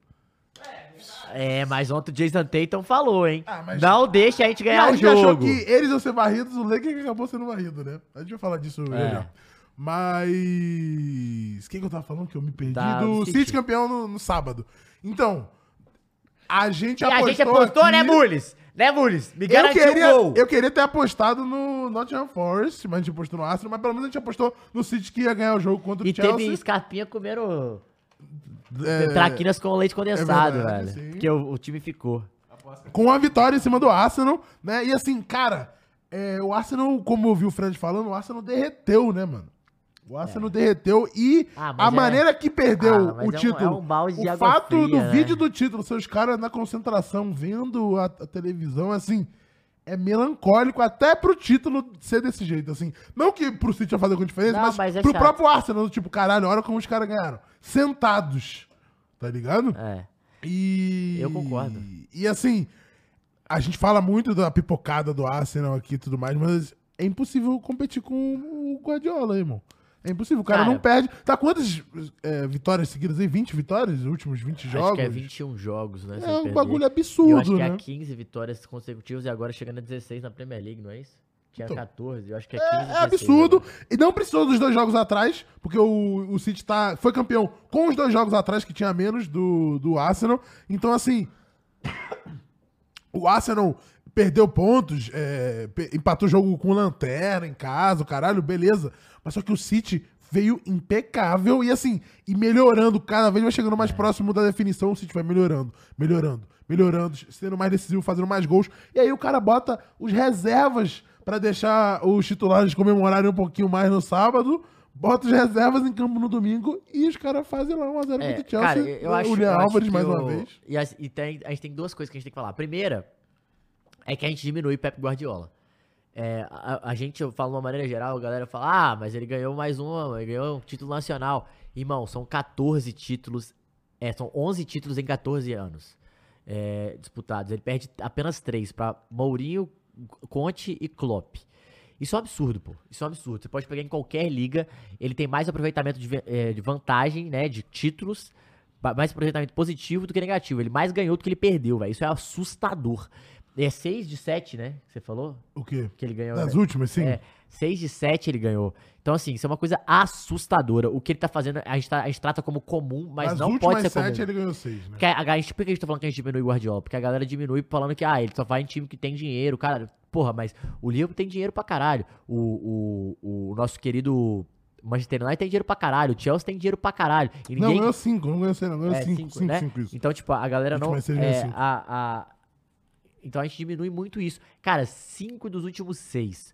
É, mas ontem o Jason Tatum falou, hein? Ah, mas- Não deixa a gente ganhar a o gente achou jogo. que eles iam ser varridos, o Lakers acabou sendo varrido, né? A gente vai falar disso É. já. Mas. Quem que eu tava falando que eu me perdi? Da- do City, City. campeão no, no sábado. Então, a gente E a apostou. gente apostou, aqui- né, Mules? Né, Mules? Me Eu garantiu queria, o gol. eu queria ter apostado no Nottingham Forest, mas a gente apostou no Arsenal, mas pelo menos a gente apostou no City que ia ganhar o jogo contra E o Chelsea. teve Scarpinha comendo É, traquinas com leite condensado, verdade, velho. sim. Porque o, o time ficou. com a vitória em cima do Arsenal, né? E assim, cara, é, o Arsenal, como eu ouvi o Fred falando, o Arsenal derreteu, né, mano? O Arsenal derreteu e Ah, a é- maneira que perdeu Ah, o é um- título. é um balde de o fato fria, do né? vídeo do título, seus caras na concentração vendo a, a televisão, assim, é melancólico até pro título ser desse jeito, assim. Não que pro City vai fazer alguma diferença, Não, mas, mas é pro chato. próprio Arsenal, tipo, caralho, olha como os caras ganharam. Sentados, tá ligado? É. E. Eu concordo. E assim, a gente fala muito da pipocada do Arsenal aqui e tudo mais, mas é impossível competir com o Guardiola, irmão. É impossível, o cara, Cara, não perde. Tá quantas é, vitórias seguidas aí? 20 vitórias? Os últimos 20 jogos? Acho que é 21 jogos, né? É um perder. bagulho E eu absurdo, acho que né? é 15 vitórias consecutivas e agora chegando a 16 na Premier League, não é isso? Tinha Então. 14, eu acho que é 15. É, é 16 absurdo. agora. E não precisou dos dois jogos atrás, porque o, o City tá, foi campeão com os dois jogos atrás, que tinha menos do, do Arsenal. Então, assim, o Arsenal perdeu pontos, é, empatou o jogo com lanterna em casa, o caralho, beleza. Mas só que o City veio impecável e assim, e melhorando, cada vez vai chegando É. mais próximo da definição, o City vai melhorando, melhorando, melhorando, sendo mais decisivo, fazendo mais gols. E aí o cara bota os reservas pra deixar os titulares comemorarem um pouquinho mais no sábado, bota os reservas em campo no domingo e os caras fazem lá 1x0 É, contra o Chelsea. cara, eu acho, o acho Álvares que mais uma vez. E, as- e tem- a gente tem duas coisas que a gente tem que falar. A primeira é que a gente diminui Pep Guardiola. É, a, a gente fala de uma maneira geral, a galera fala, ah, mas ele ganhou mais uma, ele ganhou um título nacional. Irmão, são 14 títulos, é, são 11 títulos em 14 anos é, disputados. Ele perde apenas três pra Mourinho, Conte e Klopp. Isso é um absurdo, pô. Isso é um absurdo. Você pode pegar em qualquer liga, ele tem mais aproveitamento de, eh, de vantagem, né, de títulos, mais aproveitamento positivo do que negativo. Ele mais ganhou do que ele perdeu, velho. Isso é assustador. É 6 de 7, né, que você falou? O quê? Que ele ganhou. Das né? últimas, sim. É, 6 de 7 ele ganhou. Então, assim, isso é uma coisa assustadora. O que ele tá fazendo, a gente, tá- a gente trata como comum, mas Nas não últimas pode ser comum. sete ele ganhou seis, né? Porque a, a gente, por que a gente tá falando que a gente diminui o Guardiola? Porque a galera diminui falando que, ah, ele só vai em time que tem dinheiro, cara. Porra, mas o Liverpool tem dinheiro pra caralho. O, o, o nosso querido Manchester United tem dinheiro pra caralho. O Chelsea tem dinheiro pra caralho. E Não, ninguém... ganhou não ganhou seis, não. Ganhou É, cinco, cinco, cinco, né? cinco, isso. Então, tipo, a galera não. Últimas ganhou é, a, a- Então a gente diminui muito isso. Cara, cinco dos últimos seis.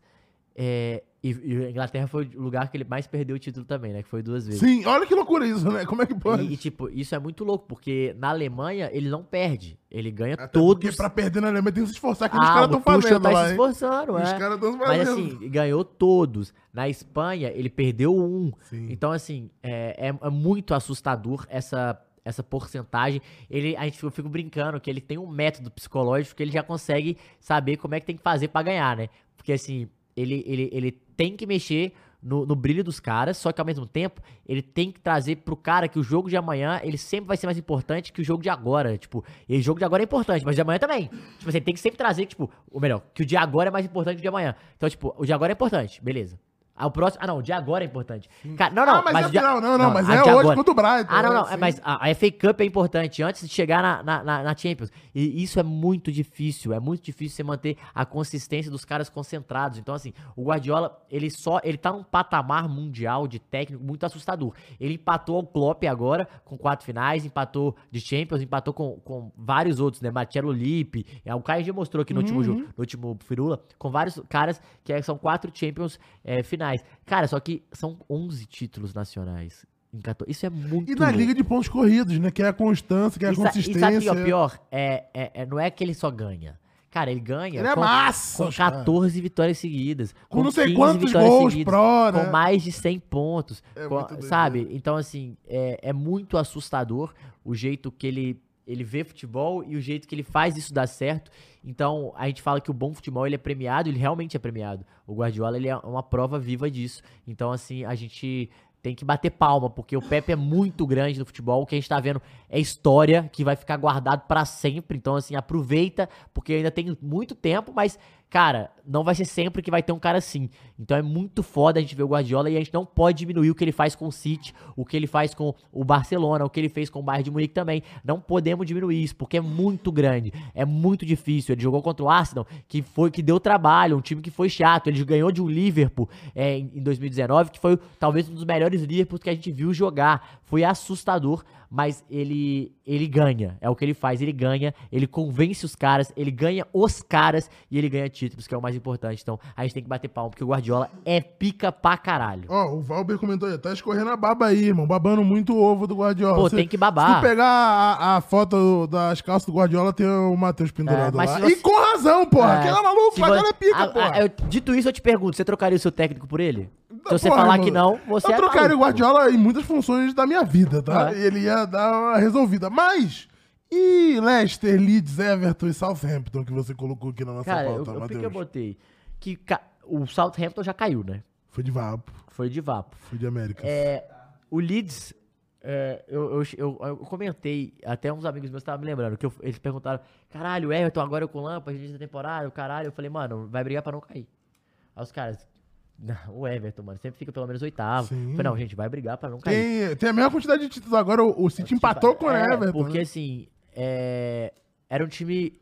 É, e, e a Inglaterra foi o lugar que ele mais perdeu o título também, né? Que foi duas vezes. Sim, olha que loucura isso, né? Como é que pode? E, e, tipo, isso é muito louco, porque na Alemanha ele não perde. Ele ganha Até todos. Porque pra perder na Alemanha tem que se esforçar, que os Ah, caras o estão Tuchel fazendo tá lá, se esforçando, Os é. caras estão Mas fazendo. assim, ganhou todos. Na Espanha, ele perdeu um. Sim. Então, assim, é, é- é muito assustador essa, essa porcentagem. Ele, a gente eu fico brincando que ele tem um método psicológico que ele já consegue saber como é que tem que fazer pra ganhar, né? Porque, assim, ele, ele, ele tem que mexer no, no brilho dos caras, só que ao mesmo tempo ele tem que trazer pro cara que o jogo de amanhã ele sempre vai ser mais importante que o jogo de agora. Tipo, e o jogo de agora é importante, mas o de amanhã também. Tipo, você tem que sempre trazer, tipo, ou melhor, que o de agora é mais importante que o de amanhã. Então, tipo, o de agora é importante, beleza. Ah, o próximo. Ah, não, o de agora é importante. Cara, não, não, ah, mas, mas é de- final, não, não, mas é hoje agora- contra o Brighton. ah, não, não. né? é, mas a, a FA Cup é importante antes de chegar na, na, na- Champions. E isso é muito difícil. É muito difícil você manter a consistência dos caras concentrados. Então, assim, o Guardiola, ele só. Ele tá num patamar mundial de técnico muito assustador. Ele empatou o Klopp agora com quatro finais, empatou de Champions, empatou com, com vários outros, né? Marcelo Lippe. é, O Caio já mostrou aqui no último Uhum. jogo, no último Firula, com vários caras que são quatro Champions é, finais. Cara, só que são 11 títulos nacionais. Em 14. Isso é muito E na louco. liga de pontos corridos, né? Que é a constância, que é a E sa- E consistência. sabe o é pior? É, é- é- não é que ele só ganha. Cara, ele ganha Ele é com, massa, com cara. 14 vitórias seguidas. Com não sei 15 quantos gols pró, né? Com mais de 100 pontos. É com- sabe? Então, assim, é, é muito assustador o jeito que ele ele vê futebol e o jeito que ele faz isso dar certo. Então, a gente fala que o bom futebol ele é premiado, ele realmente é premiado. O Guardiola ele é uma prova viva disso. Então, assim, a gente tem que bater palma, porque o Pepe é muito grande no futebol. O que a gente tá vendo é história que vai ficar guardado para sempre. Então, assim, aproveita, porque ainda tem muito tempo, mas cara, não vai ser sempre que vai ter um cara assim. Então é muito foda a gente ver o Guardiola e a gente não pode diminuir o que ele faz com o City, o que ele faz com o Barcelona, o que ele fez com o Bayern de Munique também. Não podemos diminuir isso, porque é muito grande, é muito difícil. Ele jogou contra o Arsenal, que foi que deu trabalho, um time que foi chato. Ele ganhou de um Liverpool é, em 2019, que foi talvez um dos melhores Liverpools que a gente viu jogar. Foi assustador mas ele ele ganha. É o que ele faz, ele ganha, ele convence os caras, ele ganha os caras e ele ganha títulos, que é o mais importante. Então, a gente tem que bater palma, porque o Guardiola é pica pra caralho. Ó, o Valber comentou aí, tá escorrendo a baba aí, irmão, babando muito o ovo do Guardiola. Pô, tem que babar. Se tu pegar a, a foto das calças do Guardiola, tem o Matheus pendurado É, lá. você- E com razão, porra. É, Aquele é maluco, se mas vo- cara é pica, a- porra. a- eu- dito isso, eu te pergunto, você trocaria o seu técnico por ele? Se você falar irmão, que não, você Eu é trocaria o. Guardiola em muitas funções da minha vida, tá? É. Ele ia dar uma resolvida. Mas, e Leicester, Leeds, Everton e Southampton, que você colocou aqui na nossa Cara, eu, pauta, eu, que eu Matheus? botei? Que ca- o Southampton já caiu, né? Foi de vapo, Foi de vapo. foi de América. É, o Leeds, é, eu, eu, eu, eu comentei, até uns amigos meus estavam me lembrando, que eu- eles perguntaram, caralho, Everton agora com o Lampard, início da temporada, o caralho. Eu falei, mano, vai brigar pra não cair. Aí os caras, o Everton, mano, sempre fica pelo menos oitavo. Sim. Falei, não, gente, vai brigar pra não cair. Tem, tem a mesma quantidade de títulos agora, o, o City empatou com o É, Everton. Porque, né? assim, é, era um time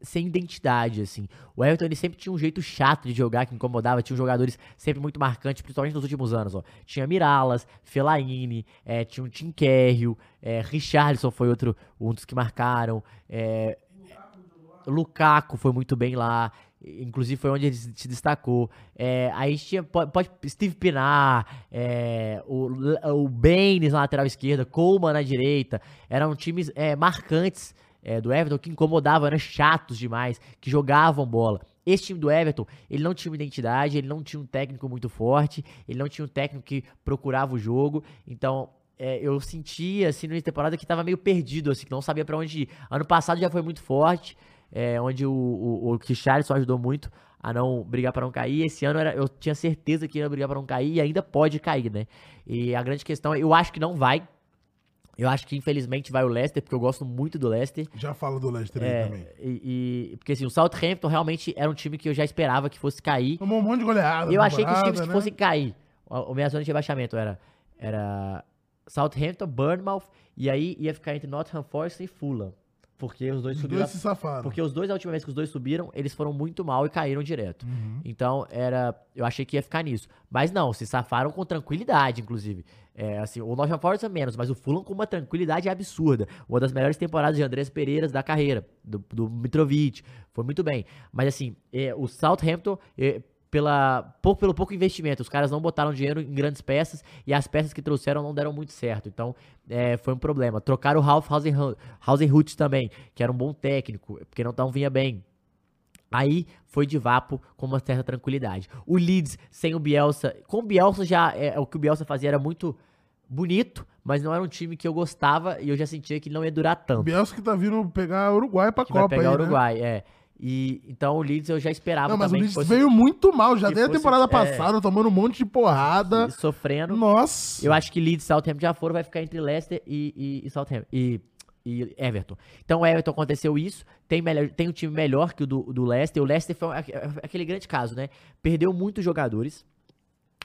sem identidade, assim. O Everton, ele sempre tinha um jeito chato de jogar, que incomodava. Tinha jogadores sempre muito marcantes, principalmente nos últimos anos, ó. Tinha Miralas, Fellaini, é, tinha um Tim Carroll, é, Richarlison foi outro, um dos que marcaram. É, Lukaku foi muito bem lá. Inclusive foi onde ele se destacou. É, tinha pode, Steve Pinar, é, o, o Baines na lateral esquerda, Coleman na direita. Eram times é, marcantes é, do Everton que incomodavam, eram chatos demais, que jogavam bola. Esse time do Everton, ele não tinha uma identidade, ele não tinha um técnico muito forte, ele não tinha um técnico que procurava o jogo. Então, é, eu sentia, assim, no início da temporada que tava meio perdido, assim, que não sabia pra onde ir. Ano passado já foi muito forte, é, onde o, o, o Richarlison ajudou muito a não brigar pra não cair. Esse ano era, eu tinha certeza que ia brigar pra não cair e ainda pode cair, né? E a grande questão, eu acho que não vai. Eu acho que infelizmente vai o Leicester, porque eu gosto muito do Leicester. Já fala do Leicester aí É, também. e, e- porque assim, o Southampton realmente era um time que eu já esperava que fosse cair. Tomou um monte de goleada. Eu achei que os times temporada, que né? fossem cair, o, o minha zona de rebaixamento era, era Southampton, Bournemouth, e aí ia ficar entre Nottingham Forest e Fulham. Porque os dois Os subiram. dois se safaram. Porque os dois, a última vez que os dois subiram, eles foram muito mal e caíram direto. Uhum. Então, era. Eu achei que ia ficar nisso. Mas não, se safaram com tranquilidade, inclusive. É, assim, o Nottingham Forest é menos, mas o Fulham com uma tranquilidade absurda. Uma das melhores temporadas de Andrés Pereiras da carreira, do, do Mitrovic. Foi muito bem. Mas assim, é, o Southampton. é, pela, pouco, pelo pouco investimento, os caras não botaram dinheiro em grandes peças e as peças que trouxeram não deram muito certo. Então, é, foi um problema. Trocaram o Ralph Hausenhut também, que era um bom técnico, porque não, não vinha bem. Aí foi de vapo com uma certa tranquilidade. O Leeds sem o Bielsa, com o Bielsa já é, o que o Bielsa fazia era muito bonito, mas não era um time que eu gostava e eu já sentia que não ia durar O tanto. Bielsa que tá vindo pegar o Uruguai pra Que vai Copa pegar aí, o né? Uruguai, é. E então o Leeds eu já esperava Não, mas o Leeds fosse veio muito mal. Já desde a temporada é. passada, tomando um monte de porrada. sofrendo. Nossa. Eu acho que Leeds e Southampton já foram, vai ficar entre Leicester e, e, e Southampton. E, e Everton. Então, o Everton aconteceu isso. Tem, melhor, tem um time melhor que o do, do Leicester. O Leicester foi aque- aquele grande caso, né? Perdeu muitos jogadores.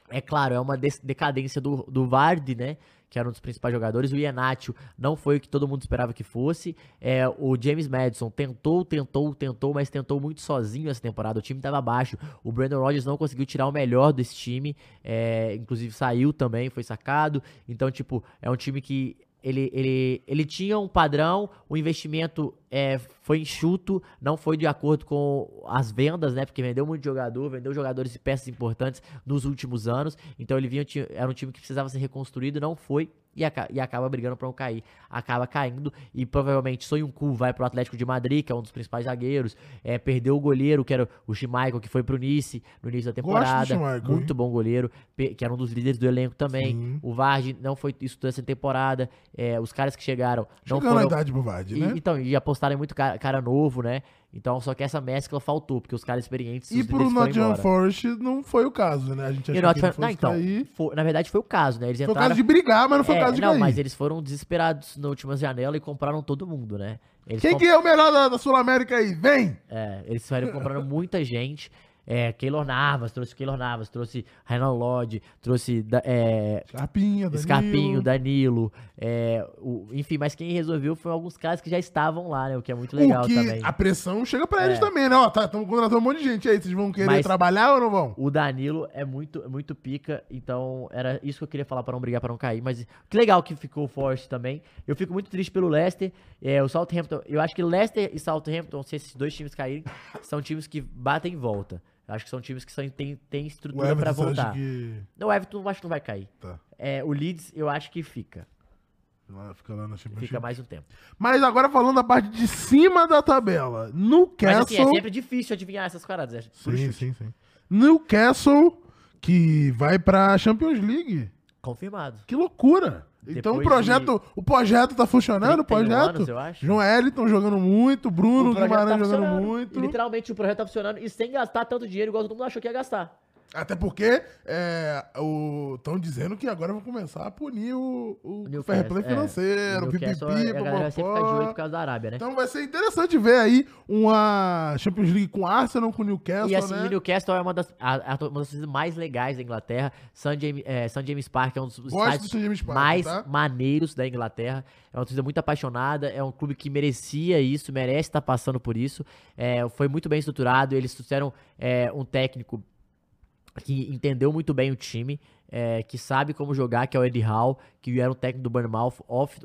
É claro, é uma decadência do, do Vardy, né? Que era um dos principais jogadores. O Iheanacho não foi o que todo mundo esperava que fosse. É, o James Madison tentou, tentou, tentou, mas tentou muito sozinho essa temporada. O time estava abaixo. O Brandon Rodgers não conseguiu tirar o melhor desse time. É, inclusive saiu também, foi sacado. Então, tipo, é um time que ele, ele, ele tinha um padrão, o investimento é, foi enxuto, não foi de acordo com as vendas, né? Porque vendeu muito jogador, vendeu jogadores e peças importantes nos últimos anos. Então ele vinha, era um time que precisava ser reconstruído, não foi. e, aca- e acaba brigando pra não cair. Acaba caindo e provavelmente Sonhuncu vai pro Atlético de Madrid, que é um dos principais zagueiros. É, perdeu o goleiro, que era o Schmeichel, que foi pro Nice no início da temporada. Schmeichel, Muito bom goleiro, que era um dos líderes do elenco também. Sim. O Vardy não foi isso dessa temporada. É, os caras que chegaram não Chegando idade pro Vardy, e, né? Então, e apostaram em muito cara novo, né? Então, só que essa mescla faltou, porque os caras experientes. E pro foram Nottingham. Forest não foi o caso, né? A gente achou o que não, então, foi- na verdade foi o caso, né? Eles Foi o entraram. caso de brigar, mas não foi o É, caso de não, cair. mas eles foram desesperados na última janela e compraram todo mundo, né? Eles Quem comp- que é o melhor da, da Sul-América aí? Vem! É, eles saíram comprando muita gente. É, Keylor Navas, trouxe Keylor Navas, trouxe Renan Lodge, trouxe é, Scarpinha, Danilo. Scarpinho, Danilo, é, o- enfim, mas quem resolveu foi alguns caras que já estavam lá, né? O que é muito legal também. a pressão chega pra eles É. também, né? Ó, tá, estamos contratando um monte de gente aí. Vocês vão querer Mas- trabalhar ou não vão? O Danilo é muito, muito pica, então era isso que eu queria falar pra não brigar, pra não cair. Mas que legal que ficou o Forest também. Eu fico muito triste pelo Leicester. É, o Southampton, eu acho que Leicester e Southampton, se esses dois times caírem, são times que batem em volta. Acho que são times que são, tem, tem estrutura acha voltar. que... Não, o Everton eu acho que não vai cair. Tá. É, o Leeds eu acho que fica. Fica lá na Championship. Fica mais um tempo. Mas agora falando da parte de cima da tabela. Mas Newcastle... assim, é sempre difícil adivinhar essas paradas. é Sim, sim, sim. Newcastle, que vai pra Champions League. Confirmado. Que loucura! Então o projeto, o projeto tá funcionando, o 31 projeto. anos, eu acho. João Eliton jogando muito, Bruno Guimarães tá jogando muito. E, literalmente o projeto tá funcionando e sem gastar tanto dinheiro igual todo mundo achou que ia gastar. Até porque estão dizendo que agora vão começar a punir o, o, Newcastle, fair play é. financeiro, o O pipipi, a galera vai sempre ficar de olho popopó. por causa da Arábia, né? Então vai ser interessante ver aí uma Champions League com Arsenal, com Newcastle, E assim, né? o Newcastle é uma das, a- a- uma das mais legais da Inglaterra. St. James, é, St. James Park é um dos estádios Park, mais tá? maneiros da Inglaterra. É uma torcida muito apaixonada, é um clube que merecia isso, merece estar passando por isso. É, foi muito bem estruturado, eles trouxeram é, um técnico que entendeu muito bem o time, é, que sabe como jogar, que é o Eddie Howe, que era um técnico do Bournemouth,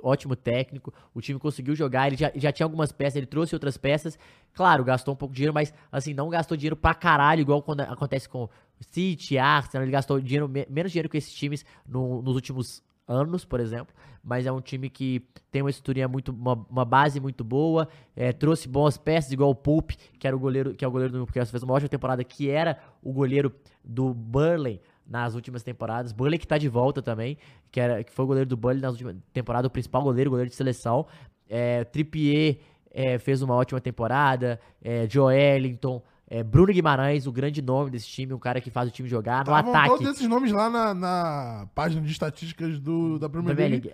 ótimo técnico. O time conseguiu jogar, ele já, já tinha algumas peças, ele trouxe outras peças. Claro, gastou um pouco de dinheiro, mas assim, não gastou dinheiro pra caralho, igual quando acontece com City, Arsenal, ele gastou dinheiro, me- menos dinheiro que esses times no- nos últimos anos, por exemplo, mas é um time que tem uma estruturinha muito, uma, uma base muito boa, é, trouxe boas peças, igual o Pope, que era o goleiro, que é o goleiro do Newcastle, fez uma ótima temporada, que era o goleiro do Burnley nas últimas temporadas, Burnley que tá de volta também, que, era, que foi o goleiro do Burnley nas últimas temporadas, o principal goleiro, goleiro de seleção, é, Trippier é, fez uma ótima temporada, é, Joelinton, é, Bruno Guimarães, o grande nome desse time, um cara que faz o time jogar, no Estavam ataque, todos esses nomes lá na, na página de estatísticas do, da Premier League, League.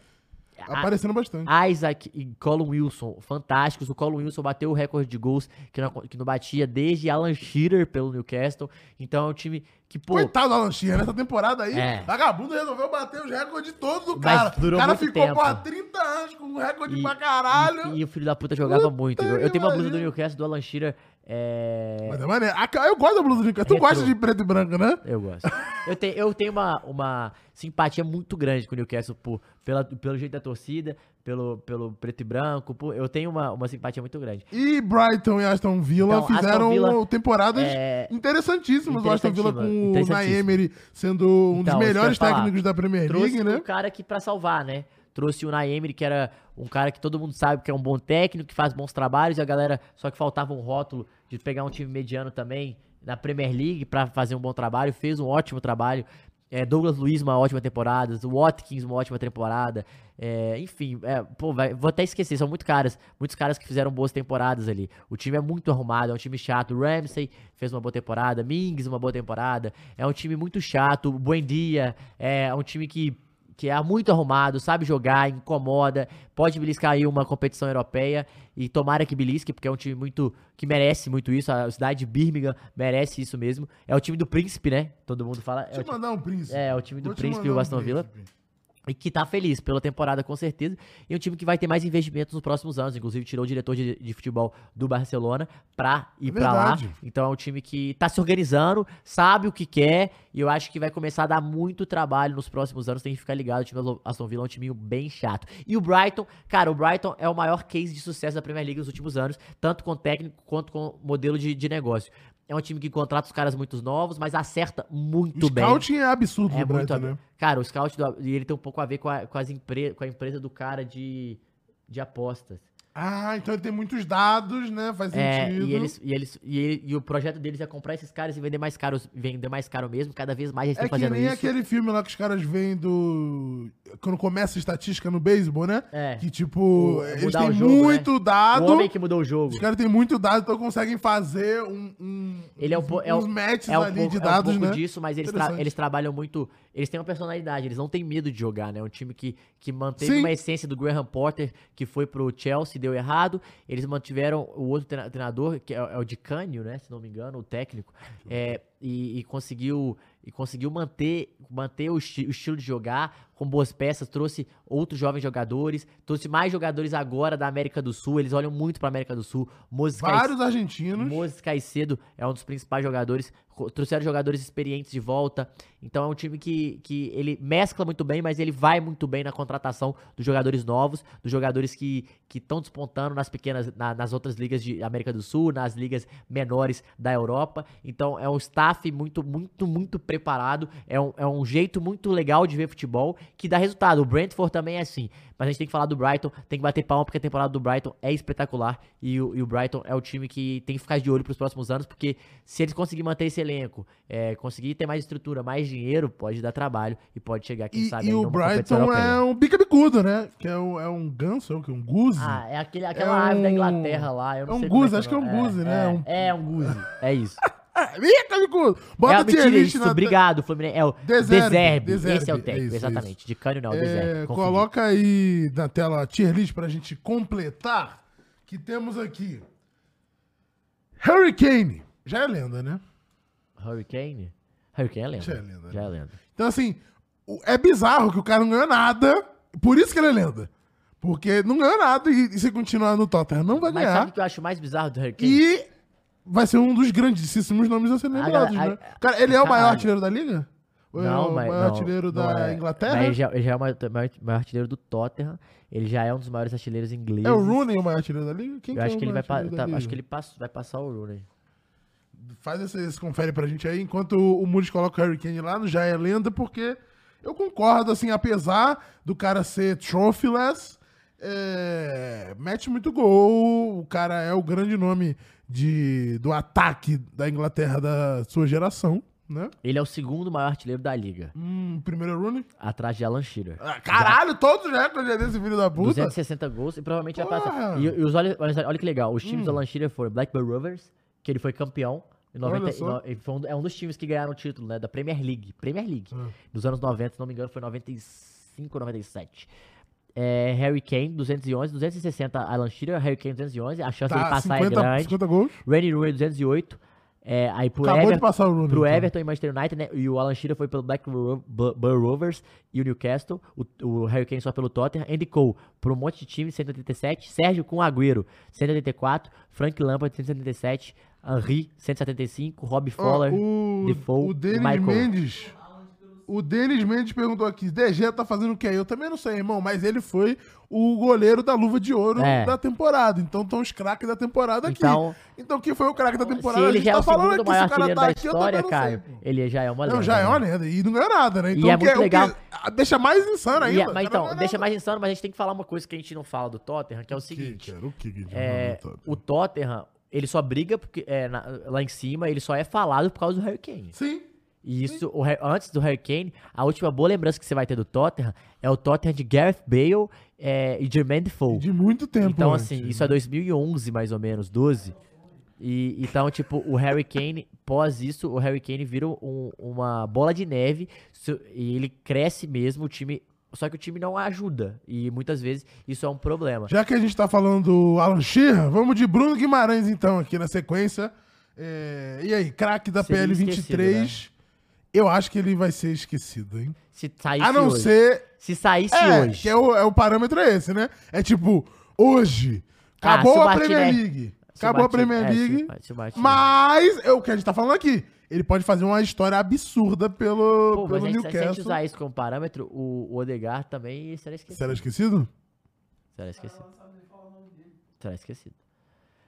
A- aparecendo bastante. Isaac e Colin Wilson, fantásticos. O Colin Wilson bateu o recorde de gols que não, que não batia desde Alan Shearer pelo Newcastle. Então é um time que, pô, Coitado do Alan Shearer, nessa temporada aí, É. vagabundo resolveu bater os recordes todos do Mas cara. durou o cara muito ficou, tempo. porra, 30 anos com um recorde E- pra caralho. e, e o filho da puta jogava Puta muito. Eu, eu tenho uma blusa do. Newcastle do Alan Shearer. É... Mas é maneiro. Eu gosto da blusa do Newcastle. Tu gosta de preto e branco, né? Eu gosto. Eu tenho, eu tenho uma, uma simpatia muito grande com o Newcastle por, pela, pelo jeito da torcida, pelo, pelo preto e branco. por- eu tenho uma, uma simpatia muito grande. E Brighton e Aston Villa Então, fizeram Aston Villa, temporadas é, interessantíssimas. O Aston Villa com o. Naemery sendo um dos Então, eu melhores técnicos da Premier trouxe League, um né? cara que pra salvar, né? Trouxe o Naemery, que era um cara que todo mundo sabe que é um bom técnico, que faz bons trabalhos, e a galera só que faltava um rótulo de pegar um time mediano também na Premier League pra fazer um bom trabalho, fez um ótimo trabalho. É, Douglas Luiz, uma ótima temporada. O Watkins, uma ótima temporada. É, enfim, é, pô, vai- vou até esquecer, são muito caras. Muitos caras que fizeram boas temporadas ali. O time é muito arrumado, é um time chato. O Ramsey fez uma boa temporada. Mings, uma boa temporada. É um time muito chato. O Buendia é um time que que é muito arrumado, sabe jogar, incomoda, pode beliscar aí uma competição europeia e tomara que belisque, porque é um time muito que merece muito isso, a cidade de Birmingham merece isso mesmo. É o time do Príncipe, né? Todo mundo fala. É Deixa o eu mandar um príncipe. é, o time do Vou Príncipe e o um Aston Villa. príncipe. E que tá feliz pela temporada com certeza, e um time que vai ter mais investimentos nos próximos anos, inclusive tirou o diretor de, de futebol do Barcelona pra ir É pra lá. Então é um time que tá se organizando, sabe o que quer, e eu acho que vai começar a dar muito trabalho nos próximos anos, tem que ficar ligado, o time do Aston Villa é um time bem chato. E o Brighton, cara, o Brighton é o maior case de sucesso da Premier League nos últimos anos, tanto com técnico quanto com modelo de, de negócio. É um time que contrata os caras muito novos, mas acerta muito O bem. scouting é absurdo É muito. Ab- né? Cara, o scout do, ele tem um pouco a ver com a, com as empre, com a empresa do cara de, de apostas. Ah, então ele tem muitos dados, né? Faz É, sentido. e eles, e eles e, ele- e o projeto deles é comprar esses caras e vender mais caro, vender mais caro mesmo. Cada vez mais eles É estão que fazendo nem isso. aquele filme lá que os caras veem do. Quando começa a estatística no beisebol, né? É. Que tipo, O- eles têm jogo, muito dado. O homem que mudou o jogo. Os caras têm muito dado, então conseguem fazer um, um, Ele é um, uns, po- é uns um, matches é um ali pouco, de é um dados, pouco né? disso, mas eles, tra- eles trabalham muito. Eles têm uma personalidade, eles não têm medo de jogar, né? É um time que, que manteve Sim. uma essência do Graham Potter, que foi pro Chelsea, deu errado. Eles mantiveram o outro treina- treinador, que é, é o de Cânio, né? Se não me engano, o técnico. É, e, e conseguiu, e conseguiu manter, manter o, esti- o estilo de jogar com boas peças, trouxe outros jovens jogadores, trouxe mais jogadores agora da América do Sul. Eles olham muito pra América do Sul. Moses Caicedo- Vários argentinos. Moses Caicedo é um dos principais jogadores. Trouxeram jogadores experientes de volta. Então é um time que, que ele mescla muito bem, mas ele vai muito bem na contratação dos jogadores novos, dos jogadores que estão despontando nas pequenas, na- nas outras ligas de América do Sul, nas ligas menores da Europa. Então é um staff muito, muito, muito preparado. É um, é um jeito muito legal de ver futebol que dá resultado. O Brentford também é assim. Mas a gente tem que falar do Brighton, tem que bater palma porque a temporada do Brighton é espetacular e o, e o Brighton é o time que tem que ficar de olho para os próximos anos, porque se eles conseguirem manter esse elenco, é, conseguir ter mais estrutura, mais dinheiro, pode dar trabalho e pode chegar, quem E, sabe, e o Brighton é um bica-bicudo, né? Que é um, é um ganso, é o que? Um guze? Ah, é aquele, aquela É ave da um- Inglaterra lá. É um é acho que é um guze, né? É, Um- é um guze, é isso. Ah, bica-bicudo! Bota é a o tier list isso, na... obrigado, Fluminense. É o Deserbe, esse é o é técnico, isso, exatamente. De Cânio não, É, confundi. coloca aí na tela a tier list pra gente completar, que temos aqui Hurricane. Já é lenda, né? Hurricane? Hurricane é lenda. Já é lenda, Já é lenda. Então, assim, é bizarro que o cara não ganhou nada, por isso que ele é lenda. Porque não ganhou nada e, e se continuar no Tottenham não vai Mas sabe ganhar. o que eu acho mais bizarro do Hurricane? E vai ser um dos grandíssimos nomes a serem lembrados, né? Cara, ele é o maior artilheiro da liga? Ou é Não, o mas. maior não, artilheiro não da é. Inglaterra? Mas ele já, ele já é o maior, maior- maior artilheiro do Tottenham. Ele já é um dos maiores artilheiros ingleses. É o Rooney o maior artilheiro da liga? Quem Eu é acho o que ele vai, tá- acho que ele pass- vai passar o Rooney. Faz esse, esse confere pra gente aí, enquanto o, o Muris coloca o Hurricane lá no Já é Lenda, porque eu concordo, assim, apesar do cara ser trophyless, é, mete muito gol, o cara é o grande nome de, do ataque da Inglaterra da sua geração, né? Ele é o segundo maior artilheiro da liga, Hum, primeiro é Rooney. atrás de Alan Shearer. Ah, caralho, todos os recordes desse filho da puta. 260 gols e provavelmente vai Porra! passar. E, e os, olha, olha, que legal, os Hum. times do Alan Shearer foram Blackburn Rovers, que ele foi campeão. Em Olha 90, só. no- ele foi um, é um dos times que ganharam o título, né? Da Premier League. Premier League. Ah. Dos anos 90, se não me engano, foi 95 ou 97. É, Harry Kane, 211. 260, Alan Shearer. Harry Kane, 211. A chance de ele Tá, passar 50, é grande. 50 gols. Randy Rooney, 208. É, aí pro, Acabou de Ever, passar o Rooney. pro então. Everton e Manchester United, né? E o Alan Shearer foi pelo Blackburn Ro- Bu- Rovers e o Newcastle. O, o Harry Kane só pelo Tottenham. Andy Cole por um monte de time, 187. Sérgio com Agüero, 184. Frank Lampard, 177. Henry, 175. Rob Fowler, o, Defoe, o Denis Michael. Mendes. O Denis Mendes perguntou aqui: DG tá fazendo o quê? Eu também não sei, irmão, mas ele foi o goleiro da luva de ouro É. da temporada. Então estão os craques da temporada aqui. Então- Então, quem foi o craque da Se temporada? a ele gente já é tá o falando aqui. maior Se o cara tá da aqui, história, Caio, sei, ele já é uma lenda. Não, já é né? uma lenda. E não ganhou nada, né? Então, é o que- muito que legal. deixa mais insano E ainda. é- mas cara então, deixa mais insano, mas a gente tem que falar uma coisa que a gente não fala do Tottenham, que é o Que, seguinte. cara, o que que É, do o Tottenham, ele só briga porque, é, na- lá em cima, ele só é falado por causa do Harry Kane. Sim. E isso, o antes do Harry Kane, a última boa lembrança que você vai ter do Tottenham é o Tottenham de Gareth Bale é, e Jermaine Defoe. De muito tempo. Então, antes, assim, né? isso é 2011, mais ou menos, 12. E, então, tipo, o Harry Kane, pós isso, o Harry Kane vira um- uma bola de neve e ele cresce mesmo, o time... Só que o time não ajuda. E muitas vezes isso é um problema. Já que a gente tá falando do Alan Shearer, vamos de Bruno Guimarães, então, aqui na sequência. É, E aí, craque da Seria PL23. Eu acho que ele vai ser esquecido, hein? Se saísse A não hoje. ser. Se saísse É, hoje. que é o, é o parâmetro é esse, né? É tipo, hoje, Ah, acabou o a Premier League. Acabou a Premier é, o- League. Martinez- Mas é o que a gente tá falando aqui. Ele pode fazer uma história absurda pelo, Pô, mas pelo a gente, se a gente Newcastle. usar isso como parâmetro, o, o Odegaard também será esquecido. Será esquecido? Será esquecido. Será esquecido.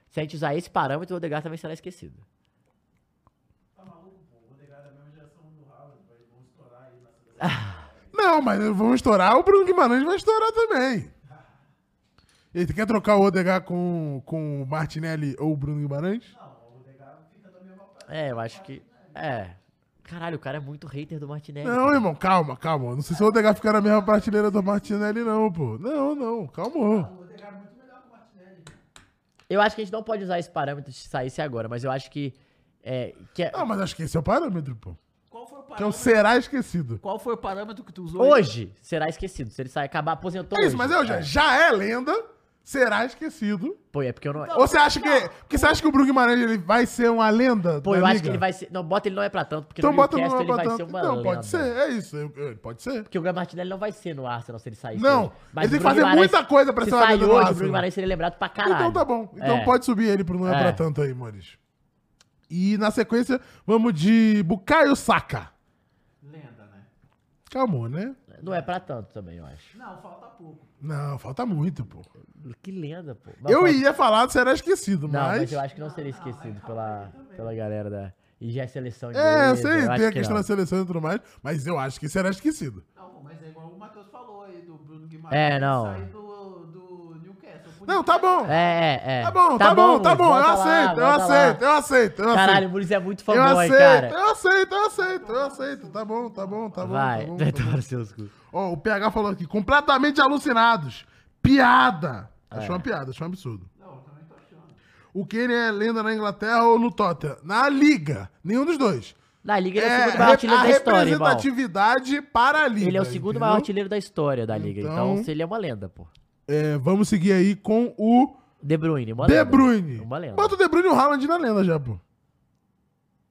Se a gente usar esse parâmetro, o Odegaard também será esquecido. Não, mas vamos estourar, o Bruno Guimarães vai estourar também. E tu quer trocar o Odegar com, com o Martinelli ou o Bruno Guimarães? É, eu acho que. É. Caralho, o cara é muito hater do Martinelli. Não, irmão, calma, calma. Não sei se o Odegar ficar na mesma prateleira do Martinelli, não, pô. Não, não, calma. Eu acho que a gente não pode usar esse parâmetro se saísse agora, mas eu acho que. É, que é- Não, mas acho que esse é o parâmetro, pô. Qual foi o Que é o parâmetro? será esquecido. Qual foi o parâmetro que tu usou? Hoje será esquecido. Se ele sair acabar, aposentou. É isso, hoje. mas é, já, já é lenda, será esquecido. Pô, é porque eu não. Ou você acha que. Porque você acha que o Bruno Guimarães ele vai ser uma lenda? Pô, da eu acho liga? que ele vai ser. Não, bota ele não é pra tanto, porque Então no bota no Newcastle ele vai tanto. ser uma Não, lenda. pode ser, é isso. eu- eu- Pode ser. Porque o Gabriel Martinelli não vai ser no Arsenal se ele sair. Não, ele tem que o fazer Guimarães- muita coisa pra se ser uma sair lenda no hoje, o Arsenal. Bruno Guimarães seria lembrado pra caralho. Então tá bom. Então É. pode subir ele pro não é, É. pra tanto aí, Maurício. E na sequência, vamos de Bukayo Saka. Lenda, né? Calma, né? Não é pra tanto também, eu acho. Não, falta pouco. Não, falta muito, pô. Que lenda, pô. Mas Eu pode- ia falar do será esquecido, Não, mas... mas. eu acho que não seria esquecido pela, pela galera da. E já é seleção É, inglesa, eu sei, eu tem a que questão não. da seleção e tudo mais, mas eu acho que será esquecido. Não, mas é igual o Matheus falou aí do Bruno Guimarães. É, não. Sair do, do Newcastle. pro Não, tá bom. É, é, é. Tá bom, tá, bom, tá Muniz, bom. Eu bota lá, aceito, eu aceito, eu aceito, eu aceito. Caralho, o Muniz é muito fanboy, aceito, cara. eu aceito, eu aceito, eu aceito. Tá bom, tá bom, tá bom. Vai, tá bom, vai tá bom. tomar seus cu. Ó, o PH falou aqui, completamente alucinados. Piada. Achou É. uma piada, achou um absurdo. Não, eu também tô achando. O Kane é lenda na Inglaterra ou no Tottenham? Na Liga. Nenhum dos dois. Na Liga ele é o É, segundo maior artilheiro da história, irmão. representatividade para a Liga. Ele é o segundo entendeu? maior artilheiro da história da Liga. Então, Então- se ele é uma lenda, pô. É, vamos seguir aí com o De Bruyne, uma De. Bruyne. Uma lenda. Bota o De Bruyne e o Haaland na lenda já, pô.